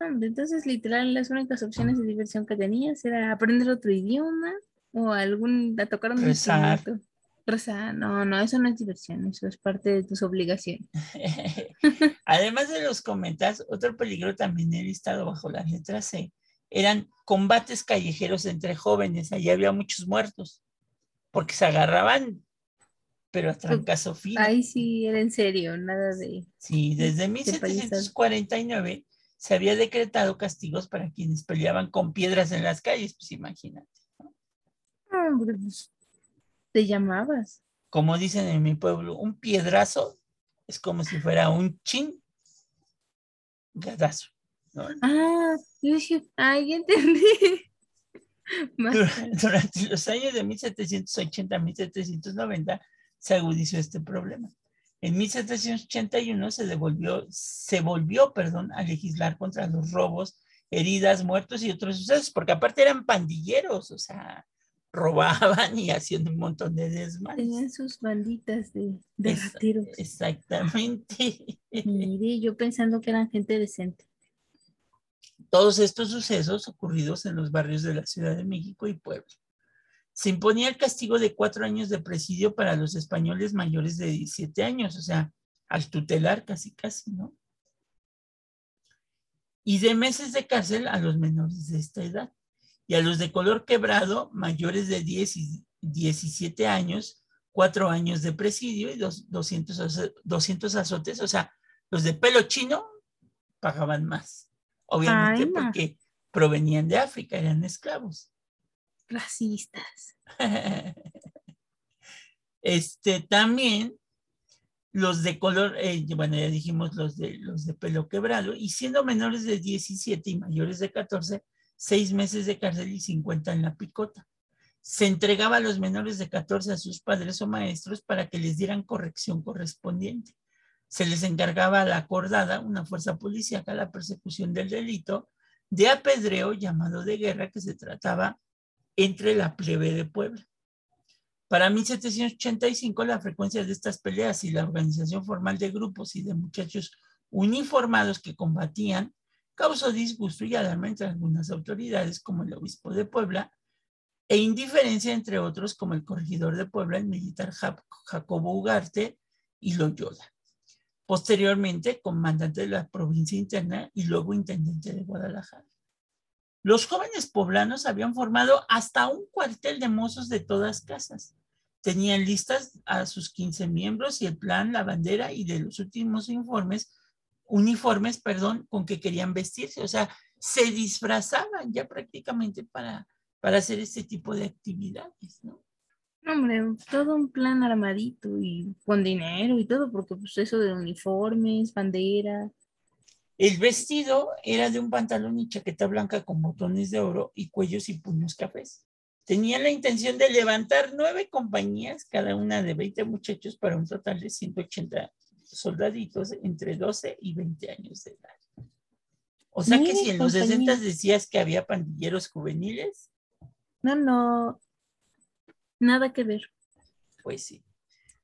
Hombre, Entonces, literal, las únicas opciones de diversión que tenías era aprender otro idioma o algún, a tocar un Rezar. instrumento. Rezar, no, no, eso no es diversión, eso es parte de tus obligaciones. [laughs] Además de los cometas, otro peligro también he listado bajo la letra C eran combates callejeros entre jóvenes. Allí había muchos muertos. porque se agarraban, pero a trancazo fino. Ahí sí era en serio, nada de... Sí, desde palizas. 1749 se había decretado castigos para quienes peleaban con piedras en las calles, pues imagínate. Hombre, pues, te llamabas. Como dicen en mi pueblo, un piedrazo es como si fuera un chin gadazo. ¿no? Ah, yo dije, ah, ya entendí. [laughs] Durante los años de 1780 a 1790 se agudizó este problema. En 1781 se devolvió, se volvió, perdón, a legislar contra los robos, heridas, muertos y otros sucesos, porque aparte eran pandilleros, o sea, robaban y hacían un montón de desmanes. Tenían sus banditas de, de Esa- rateros. Exactamente. [laughs] Mire, yo pensando que eran gente decente. Todos estos sucesos ocurridos en los barrios de la Ciudad de México y Puebla. Se imponía el castigo de cuatro años de presidio para los españoles mayores de 17 años, o sea, al tutelar casi, casi, ¿no? Y de meses de cárcel a los menores de esta edad. Y a los de color quebrado, mayores de 10 y 17 años, cuatro años de presidio y dos- 200, azo- 200 azotes, o sea, los de pelo chino pagaban más. Obviamente Ay, porque provenían de África, eran esclavos. Racistas. [laughs] Este también los de color, eh, bueno, ya dijimos los de los de pelo quebrado, y siendo menores de 17 y mayores de 14, seis meses de cárcel y 50 en la picota. Se entregaba a los menores de 14 a sus padres o maestros para que les dieran corrección correspondiente. Se les encargaba a la acordada, una fuerza policíaca, la persecución del delito de apedreo llamado de guerra que se trataba entre la plebe de Puebla. Para 1785, la frecuencia de estas peleas y la organización formal de grupos y de muchachos uniformados que combatían causó disgusto y alarma entre algunas autoridades, como el obispo de Puebla, e indiferencia entre otros, como el corregidor de Puebla, el militar Ja- Jacobo Ugarte y Loyola. Posteriormente, comandante de la provincia interna y luego intendente de Guadalajara. Los jóvenes poblanos habían formado hasta un cuartel de mozos de todas casas. Tenían listas a sus 15 miembros y el plan, la bandera y de los últimos informes, uniformes, perdón, con que querían vestirse. O sea, se disfrazaban ya prácticamente para, para hacer este tipo de actividades, ¿no? Hombre, todo un plan armadito y con dinero y todo, porque pues eso de uniformes, bandera. El vestido era de un pantalón y chaqueta blanca con botones de oro y cuellos y puños cafés. Tenían la intención de levantar nueve compañías, cada una de 20 muchachos, para un total de 180 soldaditos entre 12 y 20 años de edad. O sea que si en los compañías. 60 decías que había pandilleros juveniles, No, no, nada que ver. pues sí.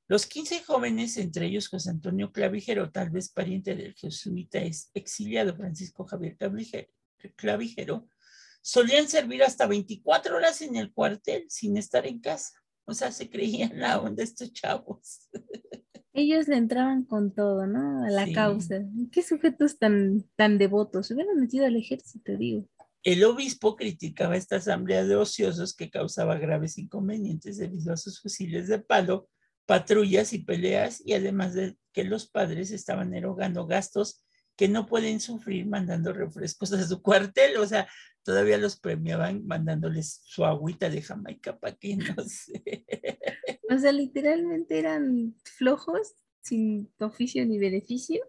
Los 15 jóvenes, entre ellos José Antonio Clavijero, tal vez pariente del jesuita ex- exiliado Francisco Javier Clavije- Clavijero, solían servir hasta 24 horas en el cuartel sin estar en casa. O sea, se creían la onda estos chavos. [laughs] Ellos le entraban con todo, ¿no? A la Sí. causa. Qué sujetos tan, tan devotos. Se hubieran metido al ejército, digo. El obispo criticaba esta asamblea de ociosos que causaba graves inconvenientes debido a sus fusiles de palo, patrullas y peleas, y además de que los padres estaban erogando gastos que no pueden sufrir mandando refrescos a su cuartel. O sea, todavía los premiaban mandándoles su agüita de Jamaica para que [laughs] no sé. O sea, literalmente eran flojos, sin oficio ni beneficio,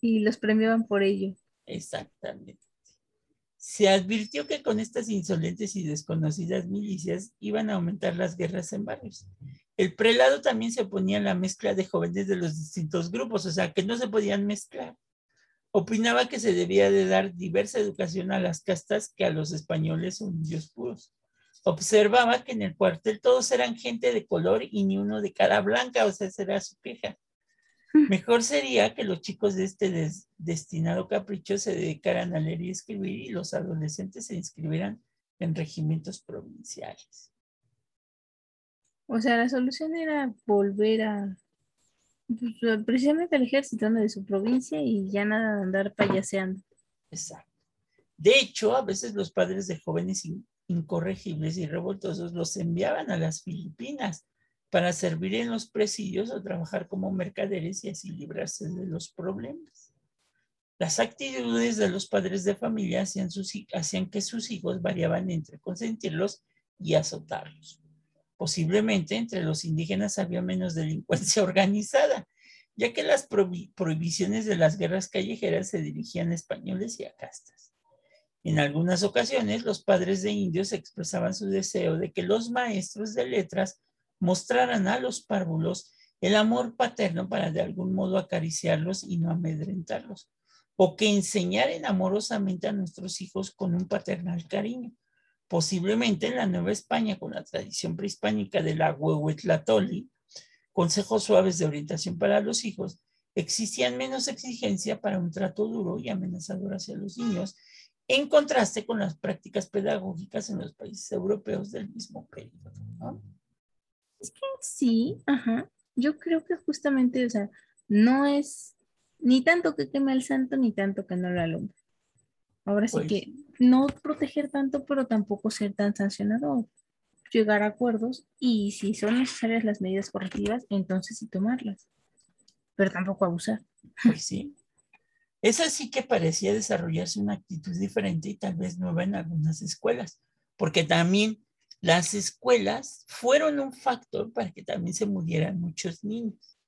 y los premiaban por ello. Exactamente. Se advirtió que con estas insolentes y desconocidas milicias iban a aumentar las guerras en barrios. El prelado también se oponía a la mezcla de jóvenes de los distintos grupos, o sea, que no se podían mezclar. Opinaba que se debía de dar diversa educación a las castas que a los españoles o indios puros. Observaba que en el cuartel todos eran gente de color y ni uno de cara blanca, o sea, esa era su queja. Mejor sería que los chicos de este des- destinado capricho se dedicaran a leer y escribir y los adolescentes se inscribieran en regimientos provinciales. O sea, la solución era volver a pues, precisamente al ejército ¿no? de su provincia y ya nada de andar payaseando. Exacto. De hecho, a veces los padres de jóvenes incorregibles y revoltosos los enviaban a las Filipinas para servir en los presidios o trabajar como mercaderes y así librarse de los problemas. Las actitudes de los padres de familia hacían, hacían que sus hijos variaban entre consentirlos y azotarlos. Posiblemente entre los indígenas había menos delincuencia [laughs] organizada, ya que las prohibiciones de las guerras callejeras se dirigían a españoles y a castas. En algunas ocasiones, los padres de indios expresaban su deseo de que los maestros de letras mostraran a los párvulos el amor paterno para de algún modo acariciarlos y no amedrentarlos, o que enseñaran amorosamente a nuestros hijos con un paternal cariño. Posiblemente en la Nueva España, con la tradición prehispánica de la huehuetlatoli, consejos suaves de orientación para los hijos, existían menos exigencia para un trato duro y amenazador hacia los niños, en contraste con las prácticas pedagógicas en los países europeos del mismo periodo. Es que sí, ajá. Yo creo que justamente, o sea, no es ni tanto que queme al santo, ni tanto que no lo alumbre. Ahora sí pues que no proteger tanto, pero tampoco ser tan sancionador llegar a acuerdos y si son necesarias las medidas correctivas, entonces sí tomarlas, pero tampoco abusar. Pues sí. Es así que parecía desarrollarse una actitud diferente y tal vez nueva en algunas escuelas, porque también las escuelas fueron un factor para que también se murieran muchos niños.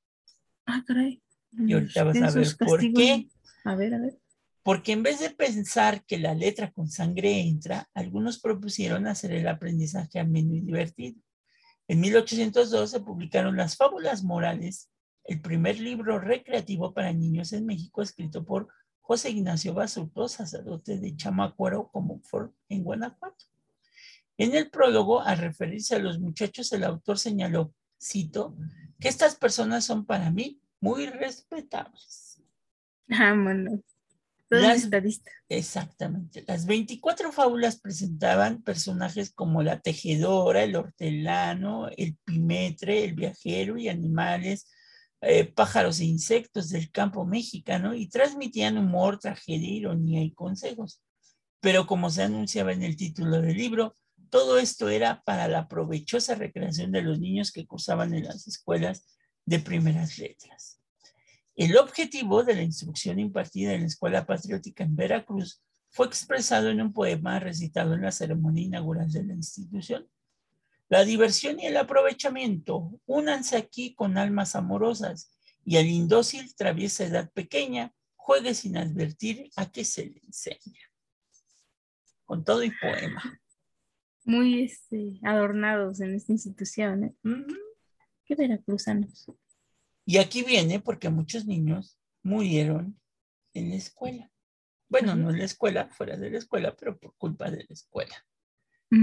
Ah, caray. Y ahorita vas a ver por qué. A ver, a ver. Porque en vez de pensar que la letra con sangre entra, algunos propusieron hacer el aprendizaje ameno y divertido. En 1802 se publicaron Las Fábulas Morales, el primer libro recreativo para niños en México, escrito por José Ignacio Basurto, sacerdote de Chamacuaro, como fue en Guanajuato. En el prólogo, al referirse a los muchachos, el autor señaló, cito, que estas personas son para mí muy respetables. Vámonos. Las, exactamente. Las 24 fábulas presentaban personajes como la tejedora, el hortelano, el pimetre, el viajero y animales, eh, pájaros e insectos del campo mexicano y transmitían humor, tragedia, ironía y consejos. Pero como se anunciaba en el título del libro, todo esto era para la provechosa recreación de los niños que cursaban en las escuelas de primeras letras. El objetivo de la instrucción impartida en la Escuela Patriótica en Veracruz fue expresado en un poema recitado en la ceremonia inaugural de la institución. La diversión y el aprovechamiento, únanse aquí con almas amorosas y al indócil traviesa edad pequeña, juegue sin advertir a qué se le enseña. Con todo y poema. Muy este, adornados en esta institución. ¿eh? Qué veracruzanos. Y aquí viene porque muchos niños murieron en la escuela. Bueno, no en la escuela, fuera de la escuela, pero por culpa de la escuela.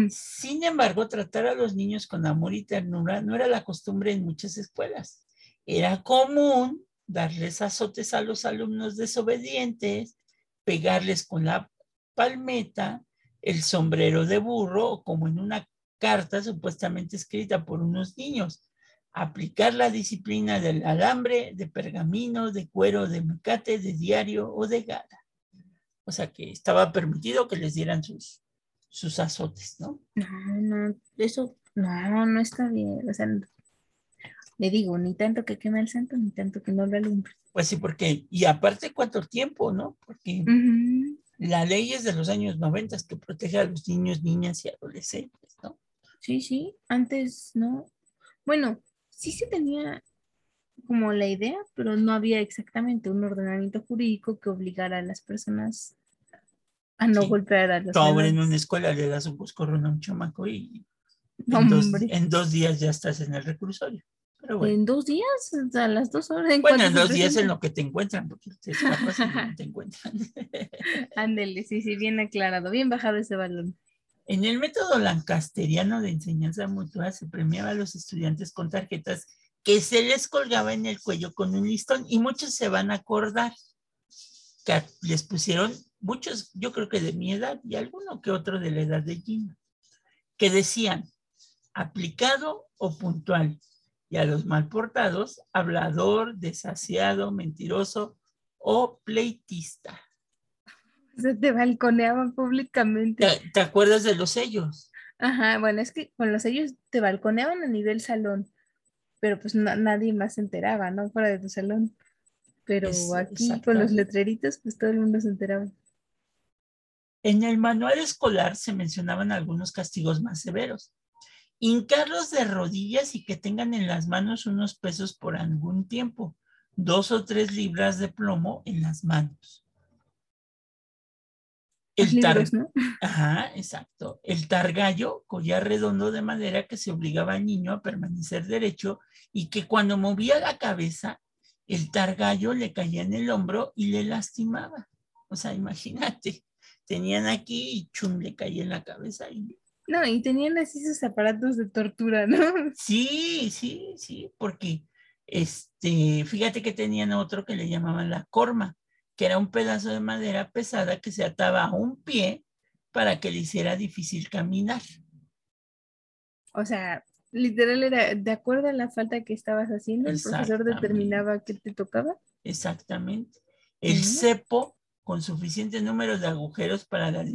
Sin embargo, tratar a los niños con amor y ternura no era la costumbre en muchas escuelas. Era común darles azotes a los alumnos desobedientes, pegarles con la palmeta, el sombrero de burro como en una carta supuestamente escrita por unos niños aplicar la disciplina del alambre, de pergamino, de cuero, de mecate, de diario o de gala. O sea que estaba permitido que les dieran sus, sus azotes, ¿no? No, no, eso no, no está bien. O sea, le digo, ni tanto que queme el santo, ni tanto que no lo alumbre. Pues sí, porque, y aparte cuánto tiempo, ¿no? Porque la ley es de los años 90 que protege a los niños, niñas y adolescentes, ¿no? Sí, sí, antes no. Bueno, sí se tenía como la idea, pero no había exactamente un ordenamiento jurídico que obligara a las personas a no golpear a los Tú en una escuela le das un coscorrón a un chamaco y en dos, días ya estás en el reclusorio. ¿En dos días? ¿A las dos horas? bueno, en dos días en lo que te encuentran, porque te escapas y no te encuentran. [laughs] Ándele, sí, sí, bien aclarado, bien bajado ese balón. En el método lancasteriano de enseñanza mutua se premiaba a los estudiantes con tarjetas que se les colgaba en el cuello con un listón y muchos se van a acordar que les pusieron, muchos yo creo que de mi edad y alguno que otro de la edad de Gina, que decían aplicado o puntual y a los mal portados, hablador, desasiado, mentiroso o pleitista. Se te balconeaban públicamente. ¿Te, te acuerdas de los sellos? Ajá, bueno, es que con los sellos te balconeaban a nivel salón, pero pues na- nadie más se enteraba, ¿no? Fuera de tu salón. Pero Es- aquí con los letreritos, pues todo el mundo se enteraba. En el manual escolar se mencionaban algunos castigos más severos. Hincarlos de rodillas y que tengan en las manos unos pesos por algún tiempo, dos o tres libras de plomo en las manos. Los El tar- libros, ¿no? Ajá, exacto. El targallo, collar redondo de madera que se obligaba al niño a permanecer derecho y que cuando movía la cabeza, el targallo le caía en el hombro y le lastimaba. O sea, imagínate, tenían aquí y chum, le caía en la cabeza. Y... No, y tenían así sus aparatos de tortura, ¿no? [laughs] Sí, sí, sí, porque este, fíjate que tenían otro que le llamaban la corma, que era un pedazo de madera pesada que se ataba a un pie para que le hiciera difícil caminar. O sea, literal era de acuerdo a la falta que estabas haciendo, el profesor determinaba qué te tocaba. Exactamente. El cepo con suficiente número de agujeros para, la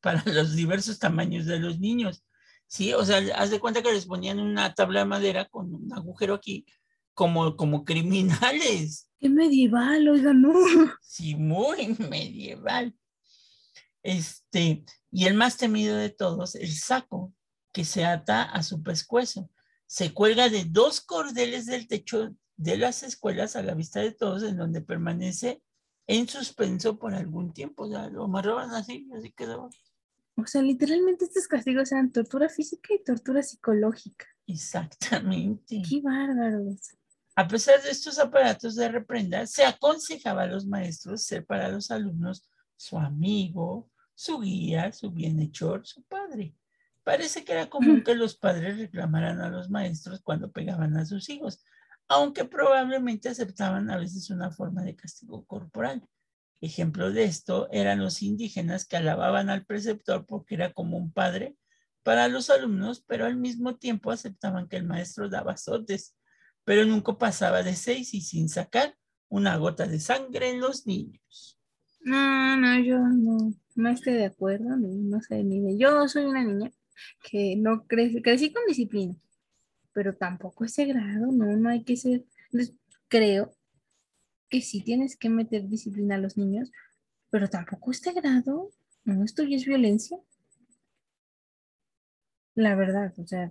para los diversos tamaños de los niños. Sí, o sea, haz de cuenta que les ponían una tabla de madera con un agujero aquí, como, como criminales. ¡Qué medieval! Oiga, no. Sí, muy medieval. Este, y el más temido de todos, el saco, que se ata a su pescuezo. Se cuelga de dos cordeles del techo de las escuelas a la vista de todos, en donde permanece en suspenso por algún tiempo. O sea, lo amarraban así, y así quedaba. O sea, literalmente estos castigos eran tortura física y tortura psicológica. Exactamente. ¡Qué bárbaros! A pesar de estos aparatos de reprenda, se aconsejaba a los maestros ser para los alumnos su amigo, su guía, su bienhechor, su padre. Parece que era común que los padres reclamaran a los maestros cuando pegaban a sus hijos, aunque probablemente aceptaban a veces una forma de castigo corporal. Ejemplo de esto eran los indígenas que alababan al preceptor porque era como un padre para los alumnos, pero al mismo tiempo aceptaban que el maestro daba azotes pero nunca pasaba de seis y sin sacar una gota de sangre en los niños. No, no, yo no, no estoy de acuerdo, no, no sé, ni yo soy una niña que no crecí, crecí con disciplina, pero tampoco ese grado, no, no hay que ser, entonces, creo que sí tienes que meter disciplina a los niños, pero tampoco este grado, no, esto ya es violencia. La verdad, o sea,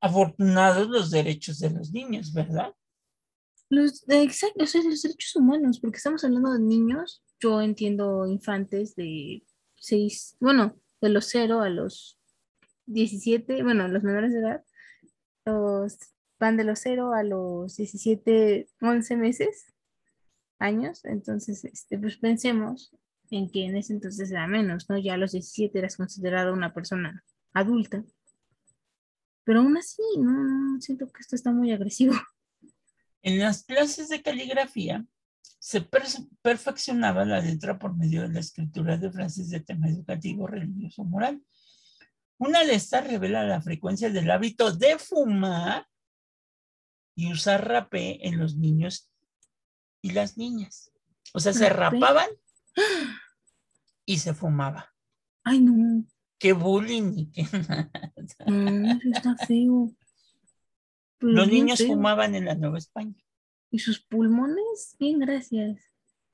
Afortunados los derechos de los niños, ¿verdad? Los, exacto, o sea, los derechos humanos, porque estamos hablando de niños, yo entiendo infantes de 6, bueno, de los 0 a los 17, bueno, los menores de edad, los, van de los 0 a los 17, 11 meses, años, entonces, este, pues pensemos en que en ese entonces era menos, ¿no? Ya a los 17 eras considerado una persona adulta, pero aún así, no, no, siento que esto está muy agresivo. En las clases de caligrafía se per- perfeccionaba la letra por medio de la escritura de frases de tema educativo, religioso, moral. Una de estas revela la frecuencia del hábito de fumar y usar rapé en los niños y las niñas. O sea, se ¿Rapé? rapaban y se fumaba. Ay, no, Qué bullying y qué nada. no, eso está feo. Pero Los bien niños feo. fumaban en la Nueva España. ¿Y sus pulmones? Bien, gracias.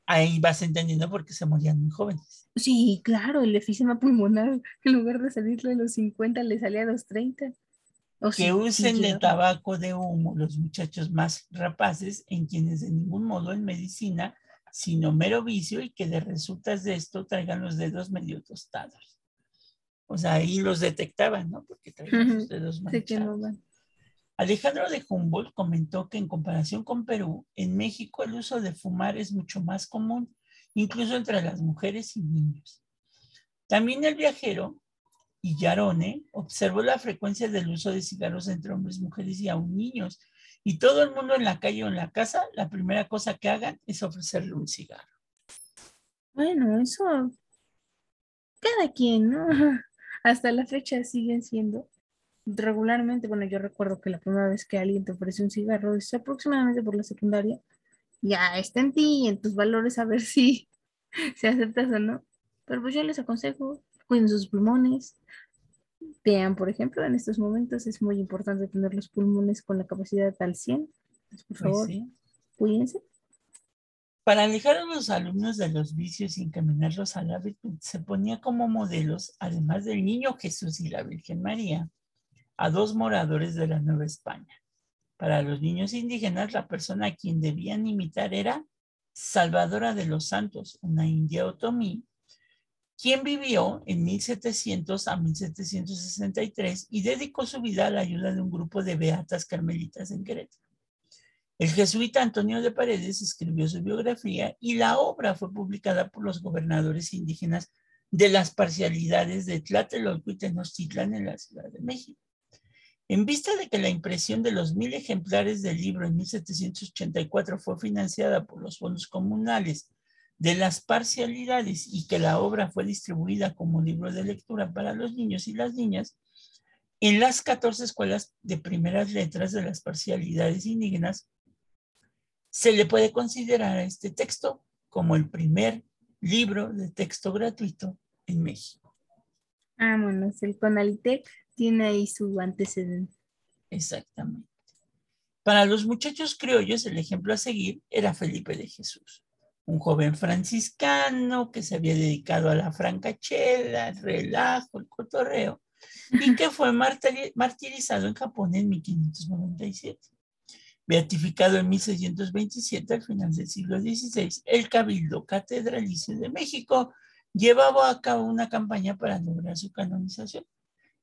Ahí vas entendiendo por qué se morían muy jóvenes. Sí, claro, el efisema pulmonar, en lugar de salirle a los 50, le salía a los 30. O sí, Que sí usen de llegaba. tabaco de humo los muchachos más rapaces en quienes de ningún modo en medicina, sino mero vicio y que de resultas de esto traigan los dedos medio tostados. O sea, ahí los detectaban, ¿no? Porque traían sus dedos manchados. quemaban. Alejandro de Humboldt comentó que en comparación con Perú, en México el uso de fumar es mucho más común, incluso entre las mujeres y niños. También el viajero Illarone observó la frecuencia del uso de cigarros entre hombres, mujeres y aún niños. Y todo el mundo en la calle o en la casa, la primera cosa que hagan es ofrecerle un cigarro. Bueno, eso cada quien, ¿no? [laughs] Hasta la fecha siguen siendo regularmente, bueno, yo recuerdo que la primera vez que alguien te ofrece un cigarro es aproximadamente por la secundaria ya está en ti en tus valores a ver si, [laughs] si aceptas o no. Pero pues yo les aconsejo, cuiden sus pulmones. Vean, por ejemplo, en estos momentos es muy importante tener los pulmones con la capacidad al 100. Pues, por Pues favor, sí. cuídense. Para alejar a los alumnos de los vicios y encaminarlos a la virtud, se ponía como modelos, además del niño Jesús y la Virgen María, a dos moradores de la Nueva España. Para los niños indígenas, la persona a quien debían imitar era Salvadora de los Santos, una india otomí, quien vivió en 1700 a 1763 y dedicó su vida a la ayuda de un grupo de beatas carmelitas en Querétaro. El jesuita Antonio de Paredes escribió su biografía y la obra fue publicada por los gobernadores indígenas de las parcialidades de Tlatelolco y Tenochtitlan en la Ciudad de México. En vista de que la impresión de los mil ejemplares del libro en 1784 fue financiada por los fondos comunales de las parcialidades y que la obra fue distribuida como libro de lectura para los niños y las niñas, en las 14 escuelas de primeras letras de las parcialidades indígenas, se le puede considerar a este texto como el primer libro de texto gratuito en México. Vámonos, el Conalitec tiene ahí su antecedente. Exactamente. Para los muchachos criollos, el ejemplo a seguir era Felipe de Jesús, un joven franciscano que se había dedicado a la francachela, el relajo, el cotorreo, y que fue martiri- martirizado en Japón en 1597. Beatificado en 1627, al final del siglo XVI, el Cabildo Catedralicio de México llevaba a cabo una campaña para lograr su canonización.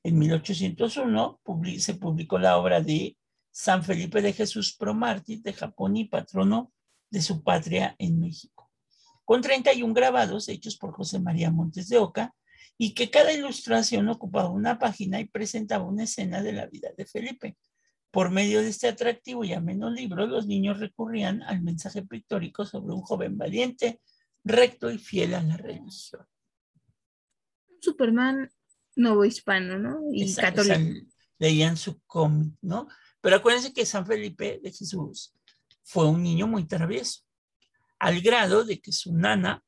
En 1801 publi- se publicó la obra de San Felipe de Jesús Promártir de Japón y patrono de su patria en México, con 31 grabados hechos por José María Montes de Oca y que cada ilustración ocupaba una página y presentaba una escena de la vida de Felipe. Por medio de este atractivo y ameno libro, los niños recurrían al mensaje pictórico sobre un joven valiente, recto y fiel a la religión. Superman novohispano, ¿no? Y Esa- católico. leían su cómic, ¿no? Pero acuérdense que San Felipe de Jesús fue un niño muy travieso, al grado de que su nana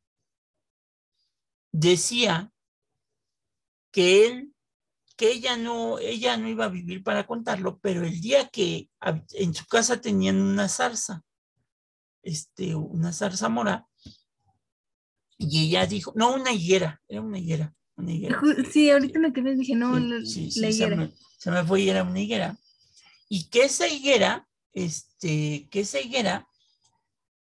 decía que él, que ella no, ella no iba a vivir para contarlo, pero el día que en su casa tenían una zarza, este, una zarza mora, y ella dijo, no, una higuera, era una higuera, higuera. Sí, ahorita lo que ves dije, no, Sí, la- sí, sí, la se higuera. me, se me fue y era una higuera. Y que esa higuera, este, que esa higuera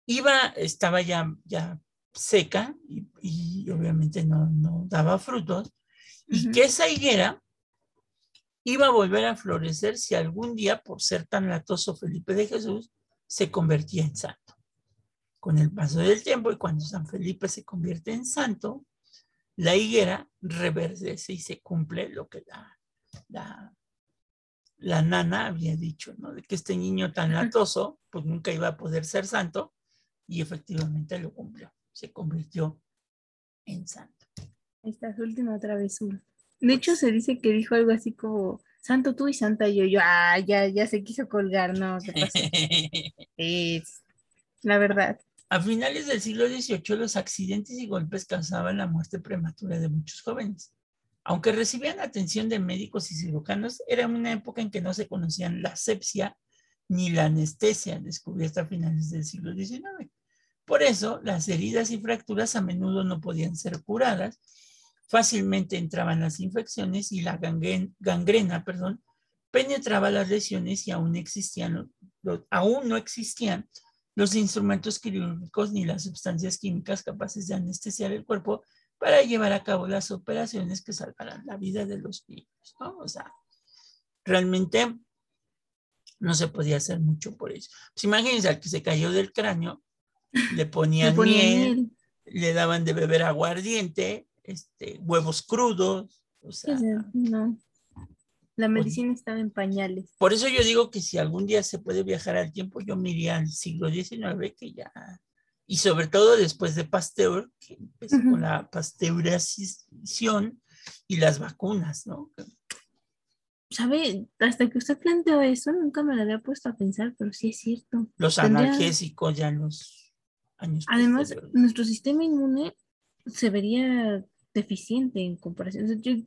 iba, estaba ya, ya seca y, y obviamente no, no daba frutos, y que esa higuera iba a volver a florecer si algún día, por ser tan latoso Felipe de Jesús, se convertía en santo. Con el paso del tiempo y cuando San Felipe se convierte en santo, la higuera reverdece y se cumple lo que la, la, la nana había dicho, ¿no? De que este niño tan latoso, pues nunca iba a poder ser santo, y efectivamente lo cumplió. Se convirtió en santo. Ahí está su última travesura. De hecho, se dice que dijo algo así como, santo tú y santa yo. Yo, ah, ya, ya se quiso colgar, no, ¿qué pasó? [laughs] Es la verdad. A finales del siglo XVIII, los accidentes y golpes causaban la muerte prematura de muchos jóvenes. Aunque recibían atención de médicos y cirujanos, era una época en que no se conocían la asepsia ni la anestesia, descubierta a finales del siglo XIX. Por eso, las heridas y fracturas a menudo no podían ser curadas, fácilmente entraban las infecciones y la gangren- gangrena, perdón, penetraba las lesiones y aún no existían los instrumentos quirúrgicos ni las sustancias químicas capaces de anestesiar el cuerpo para llevar a cabo las operaciones que salvarán la vida de los niños, ¿no? O sea, realmente no se podía hacer mucho por eso. Pues imagínense al que se cayó del cráneo, le [laughs] Le ponían miel, miel. le daban de beber aguardiente, este, huevos crudos, o sea, O sea, no. La medicina estaba en pañales. por eso yo digo que si algún día se puede viajar al tiempo, yo me iría al siglo XIX, que ya, y sobre todo después de Pasteur, que empezó Ujú. con la pasteurización y las vacunas, ¿no? ¿Sabe? Hasta que usted planteó eso, nunca me lo había puesto a pensar, pero sí es cierto. Los Tendría- analgésicos ya los, años Además, nuestro sistema inmune se vería deficiente en comparación. O sea, yo-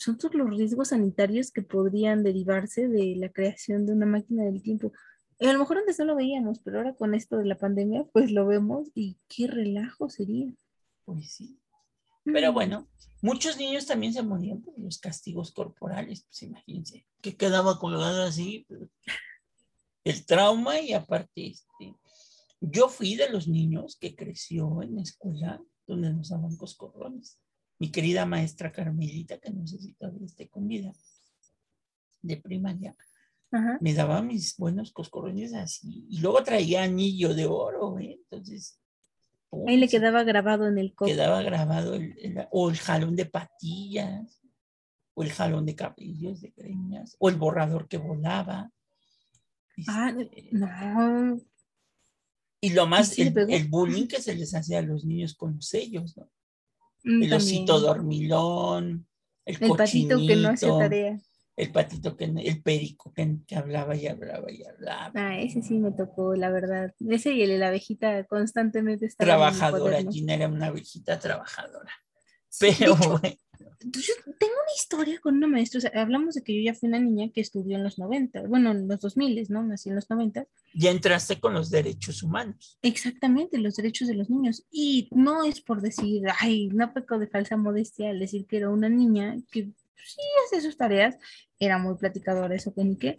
son todos los riesgos sanitarios que podrían derivarse de la creación de una máquina del tiempo. Y a lo mejor antes no lo veíamos, pero ahora con esto de la pandemia, pues lo vemos y qué relajo sería. Pues sí. Pero Mm. bueno, muchos niños también se morían por los castigos corporales, pues imagínense, que quedaba colgado así, el trauma y aparte, este, yo fui de los niños que creció en la escuela donde nos daban coscorrones. Mi querida maestra Carmelita, que no sé si todavía esté con vida, de primaria, Ajá. me daba mis buenos coscorrones así, y luego traía anillo de oro, ¿eh? entonces... Ahí le quedaba grabado en el coco. quedaba grabado el, el- o el jalón de patillas, o el jalón de cabellos, de greñas, o el borrador que volaba. Ah, Este, no. y lo más, sí el, el bullying que se les hacía a los niños con los sellos, ¿no? Mm, El osito dormilón, el, El patito que no hacía tarea. el patito que, el perico que, que hablaba y hablaba y hablaba. Ah, ese sí me tocó, la verdad. Ese y el la abejita constantemente estaba trabajadora. Gina era una viejita trabajadora. Pero [laughs] hecho, bueno, yo tengo una historia con una maestra. o sea, hablamos de que yo ya fui una niña que estudió en los 90, bueno, en los 2000, ¿no? Nací en los 90. ya entraste con los derechos humanos. Exactamente, los derechos de los niños. Y no es por decir, ay, no peco de falsa modestia al decir que era una niña que sí hace sus tareas, era muy platicadora, eso que ni qué.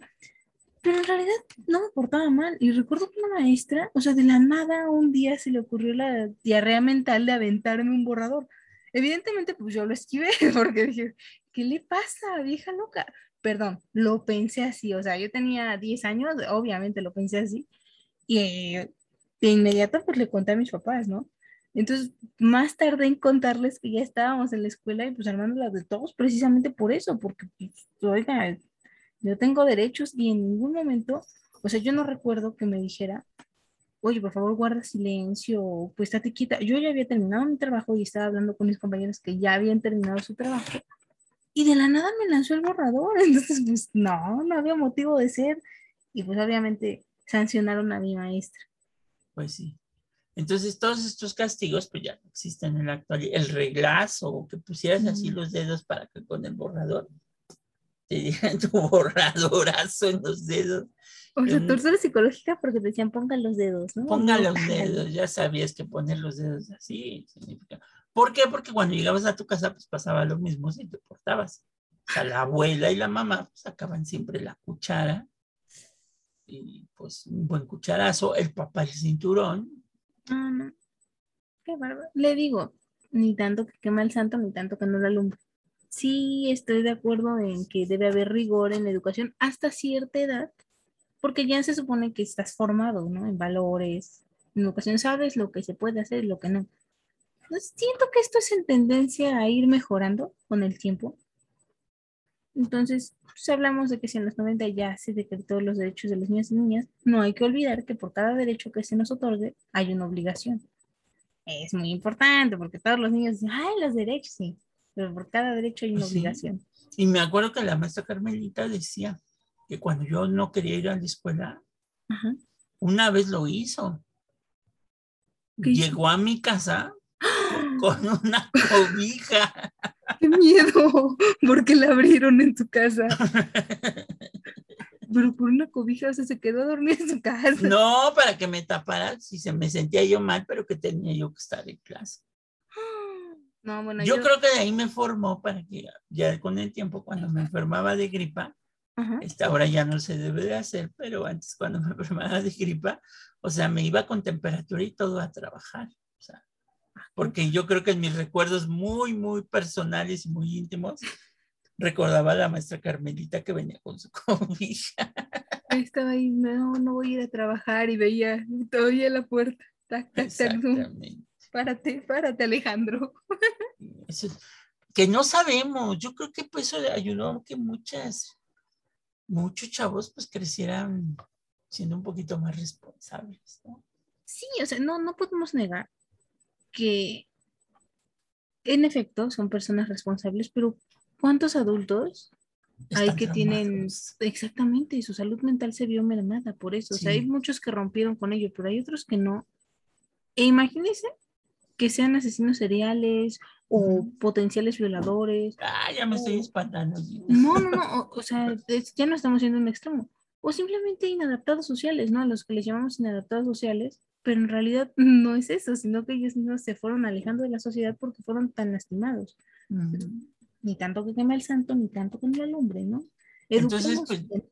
Pero en realidad no me portaba mal. Y recuerdo que una maestra, o sea, de la nada un día se le ocurrió la diarrea mental de aventarme un borrador. Evidentemente, pues yo lo esquivé [laughs] porque dije, ¿qué le pasa, vieja loca? Perdón, lo pensé así, o sea, yo tenía 10 años, obviamente lo pensé así, y eh, de inmediato pues le conté a mis papás, ¿no? Entonces, más tarde en contarles que ya estábamos en la escuela y pues armándolas de todos precisamente por eso, porque, pues, oiga, yo tengo derechos y en ningún momento, o sea, yo no recuerdo que me dijera, oye, por favor, guarda silencio, pues estate quieta. Yo ya había terminado mi trabajo y estaba hablando con mis compañeros que ya habían terminado su trabajo. Y de la nada me lanzó el borrador. [laughs] Entonces, pues no, no había motivo de ser. Y pues obviamente sancionaron a mi maestra. Pues sí. Entonces, todos estos castigos, pues ya no existen en la actualidad. El reglazo, o que pusieras así los dedos para que con el borrador te dieran [laughs] tu borradorazo en los dedos. O sea, tortura psicológica porque te decían pongan los dedos, ¿no? Ponga los dedos, ya sabías que poner los dedos así significa. ¿Por qué? Porque cuando llegabas a tu casa, pues pasaba lo mismo si te portabas. O sea, la abuela y la mamá pues, sacaban siempre la cuchara y pues un buen cucharazo, el papá el cinturón. No, no. Qué bárbaro. Le digo, ni tanto que quema el santo, ni tanto que no lo alumbre. Sí, estoy de acuerdo en que debe haber rigor en la educación hasta cierta edad, porque ya se supone que estás formado, ¿no? En valores. En educación sabes lo que se puede hacer y lo que no. Entonces, siento que esto es en tendencia a ir mejorando con el tiempo. Entonces, pues hablamos de que si en los 90 ya se decretó los derechos de los niños y niñas, no hay que olvidar que por cada derecho que se nos otorgue hay una obligación. Es muy importante porque todos los niños dicen, ay, los derechos, sí, pero por cada derecho hay una Sí. obligación. Y me acuerdo que la maestra Carmelita decía que cuando yo no quería ir a la escuela, Ajá. una vez lo hizo. Llegó a mi casa [gasps] con una cobija. ¡Qué miedo! Porque la abrieron en tu casa. [laughs] Pero por una cobija, o sea, se quedó a dormir en su casa. No, para que me tapara si se me sentía yo mal, pero que tenía yo que estar en clase. No, bueno, Yo creo que de ahí me formó para que ya con el tiempo, cuando me enfermaba de gripa, Ajá. esta ahora ya no se debe de hacer, pero antes cuando me [laughs] enfermaba de gripa, o sea, me iba con temperatura y todo a trabajar. O sea, porque yo creo que en mis recuerdos muy, muy personales y muy íntimos, recordaba a la maestra Carmelita que venía con su [laughs] cobija. Estaba ahí, no, no voy a ir a trabajar y veía todavía la puerta. Tac, tac, tac, no. Exactamente. Párate, párate, Alejandro. Eso que no sabemos. Yo creo que pues eso ayudó a que muchas, muchos chavos pues crecieran siendo un poquito más responsables, ¿no? Sí, o sea, no, no podemos negar que en efecto son personas responsables, pero ¿cuántos adultos hay que tienen exactamente su salud mental se vio mermada por eso? O sea, hay muchos que rompieron con ello, pero hay otros que no. E imagínense que sean asesinos seriales o potenciales violadores. Ah, ya me estoy Oh. espantando. No, no, no, o, o sea, es- ya no estamos yendo a un extremo. O simplemente inadaptados sociales, ¿no? Los que les llamamos inadaptados sociales, pero en realidad no es eso, sino que ellos no se fueron alejando de la sociedad porque fueron tan lastimados. Ujú. Ni tanto que queme el santo, ni tanto que no lo alumbre, ¿no? Entonces, Eduquemos pues.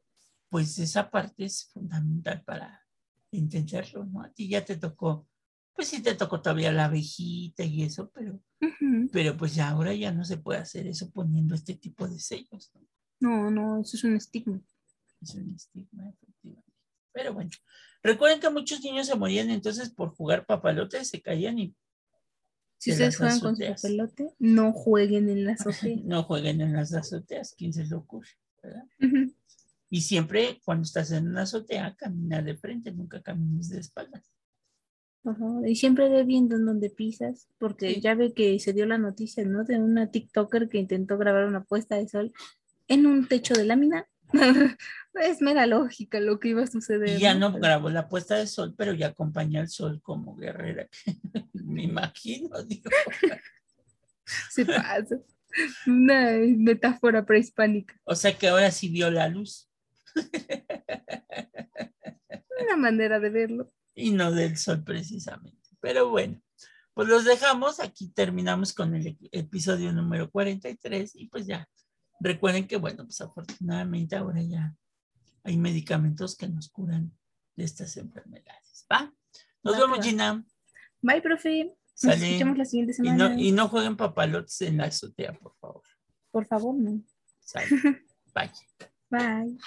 Pues esa parte es fundamental para entenderlo, ¿no? A ti ya te tocó, pues sí te tocó todavía la abejita y eso, pero, Ujú. pero pues ya ahora ya no se puede hacer eso poniendo este tipo de sellos, ¿no? No, no, eso es un estigma. Es un estigma, efectivamente. Pero bueno, recuerden que muchos niños se morían entonces por jugar papalote, se caían y Si De ustedes las juegan con su azoteas. papelote, no jueguen en la azotea. [laughs] no jueguen en las azoteas, ¿quién se le ocurre? ¿verdad? Ujú. Y siempre cuando estás en una azotea, camina de frente, nunca camines de espaldas. Y siempre ve viendo en donde pisas, porque Sí. ya ve que se dio la noticia, ¿no? De una TikToker que intentó grabar una puesta de sol en un techo de lámina. [laughs] es mera lógica lo que iba a suceder. Y ya no grabó la puesta de sol, pero ya acompaña al sol como guerrera. [laughs] Me imagino, [laughs] digo. Se pasa. Una metáfora prehispánica. O sea que ahora sí vio la luz Una manera de verlo. Y no del sol precisamente. Pero bueno, pues los dejamos. Aquí terminamos con el ep- episodio número 43 y pues ya. Recuerden que, bueno, pues afortunadamente ahora ya hay medicamentos que nos curan de estas enfermedades. ¿Va? Nos vemos. Gina. Bye, profe. Nos escuchamos la siguiente Y semana. no, y no jueguen papalotes en la azotea, por favor. Por favor, no. Sale. [laughs] Bye. Bye.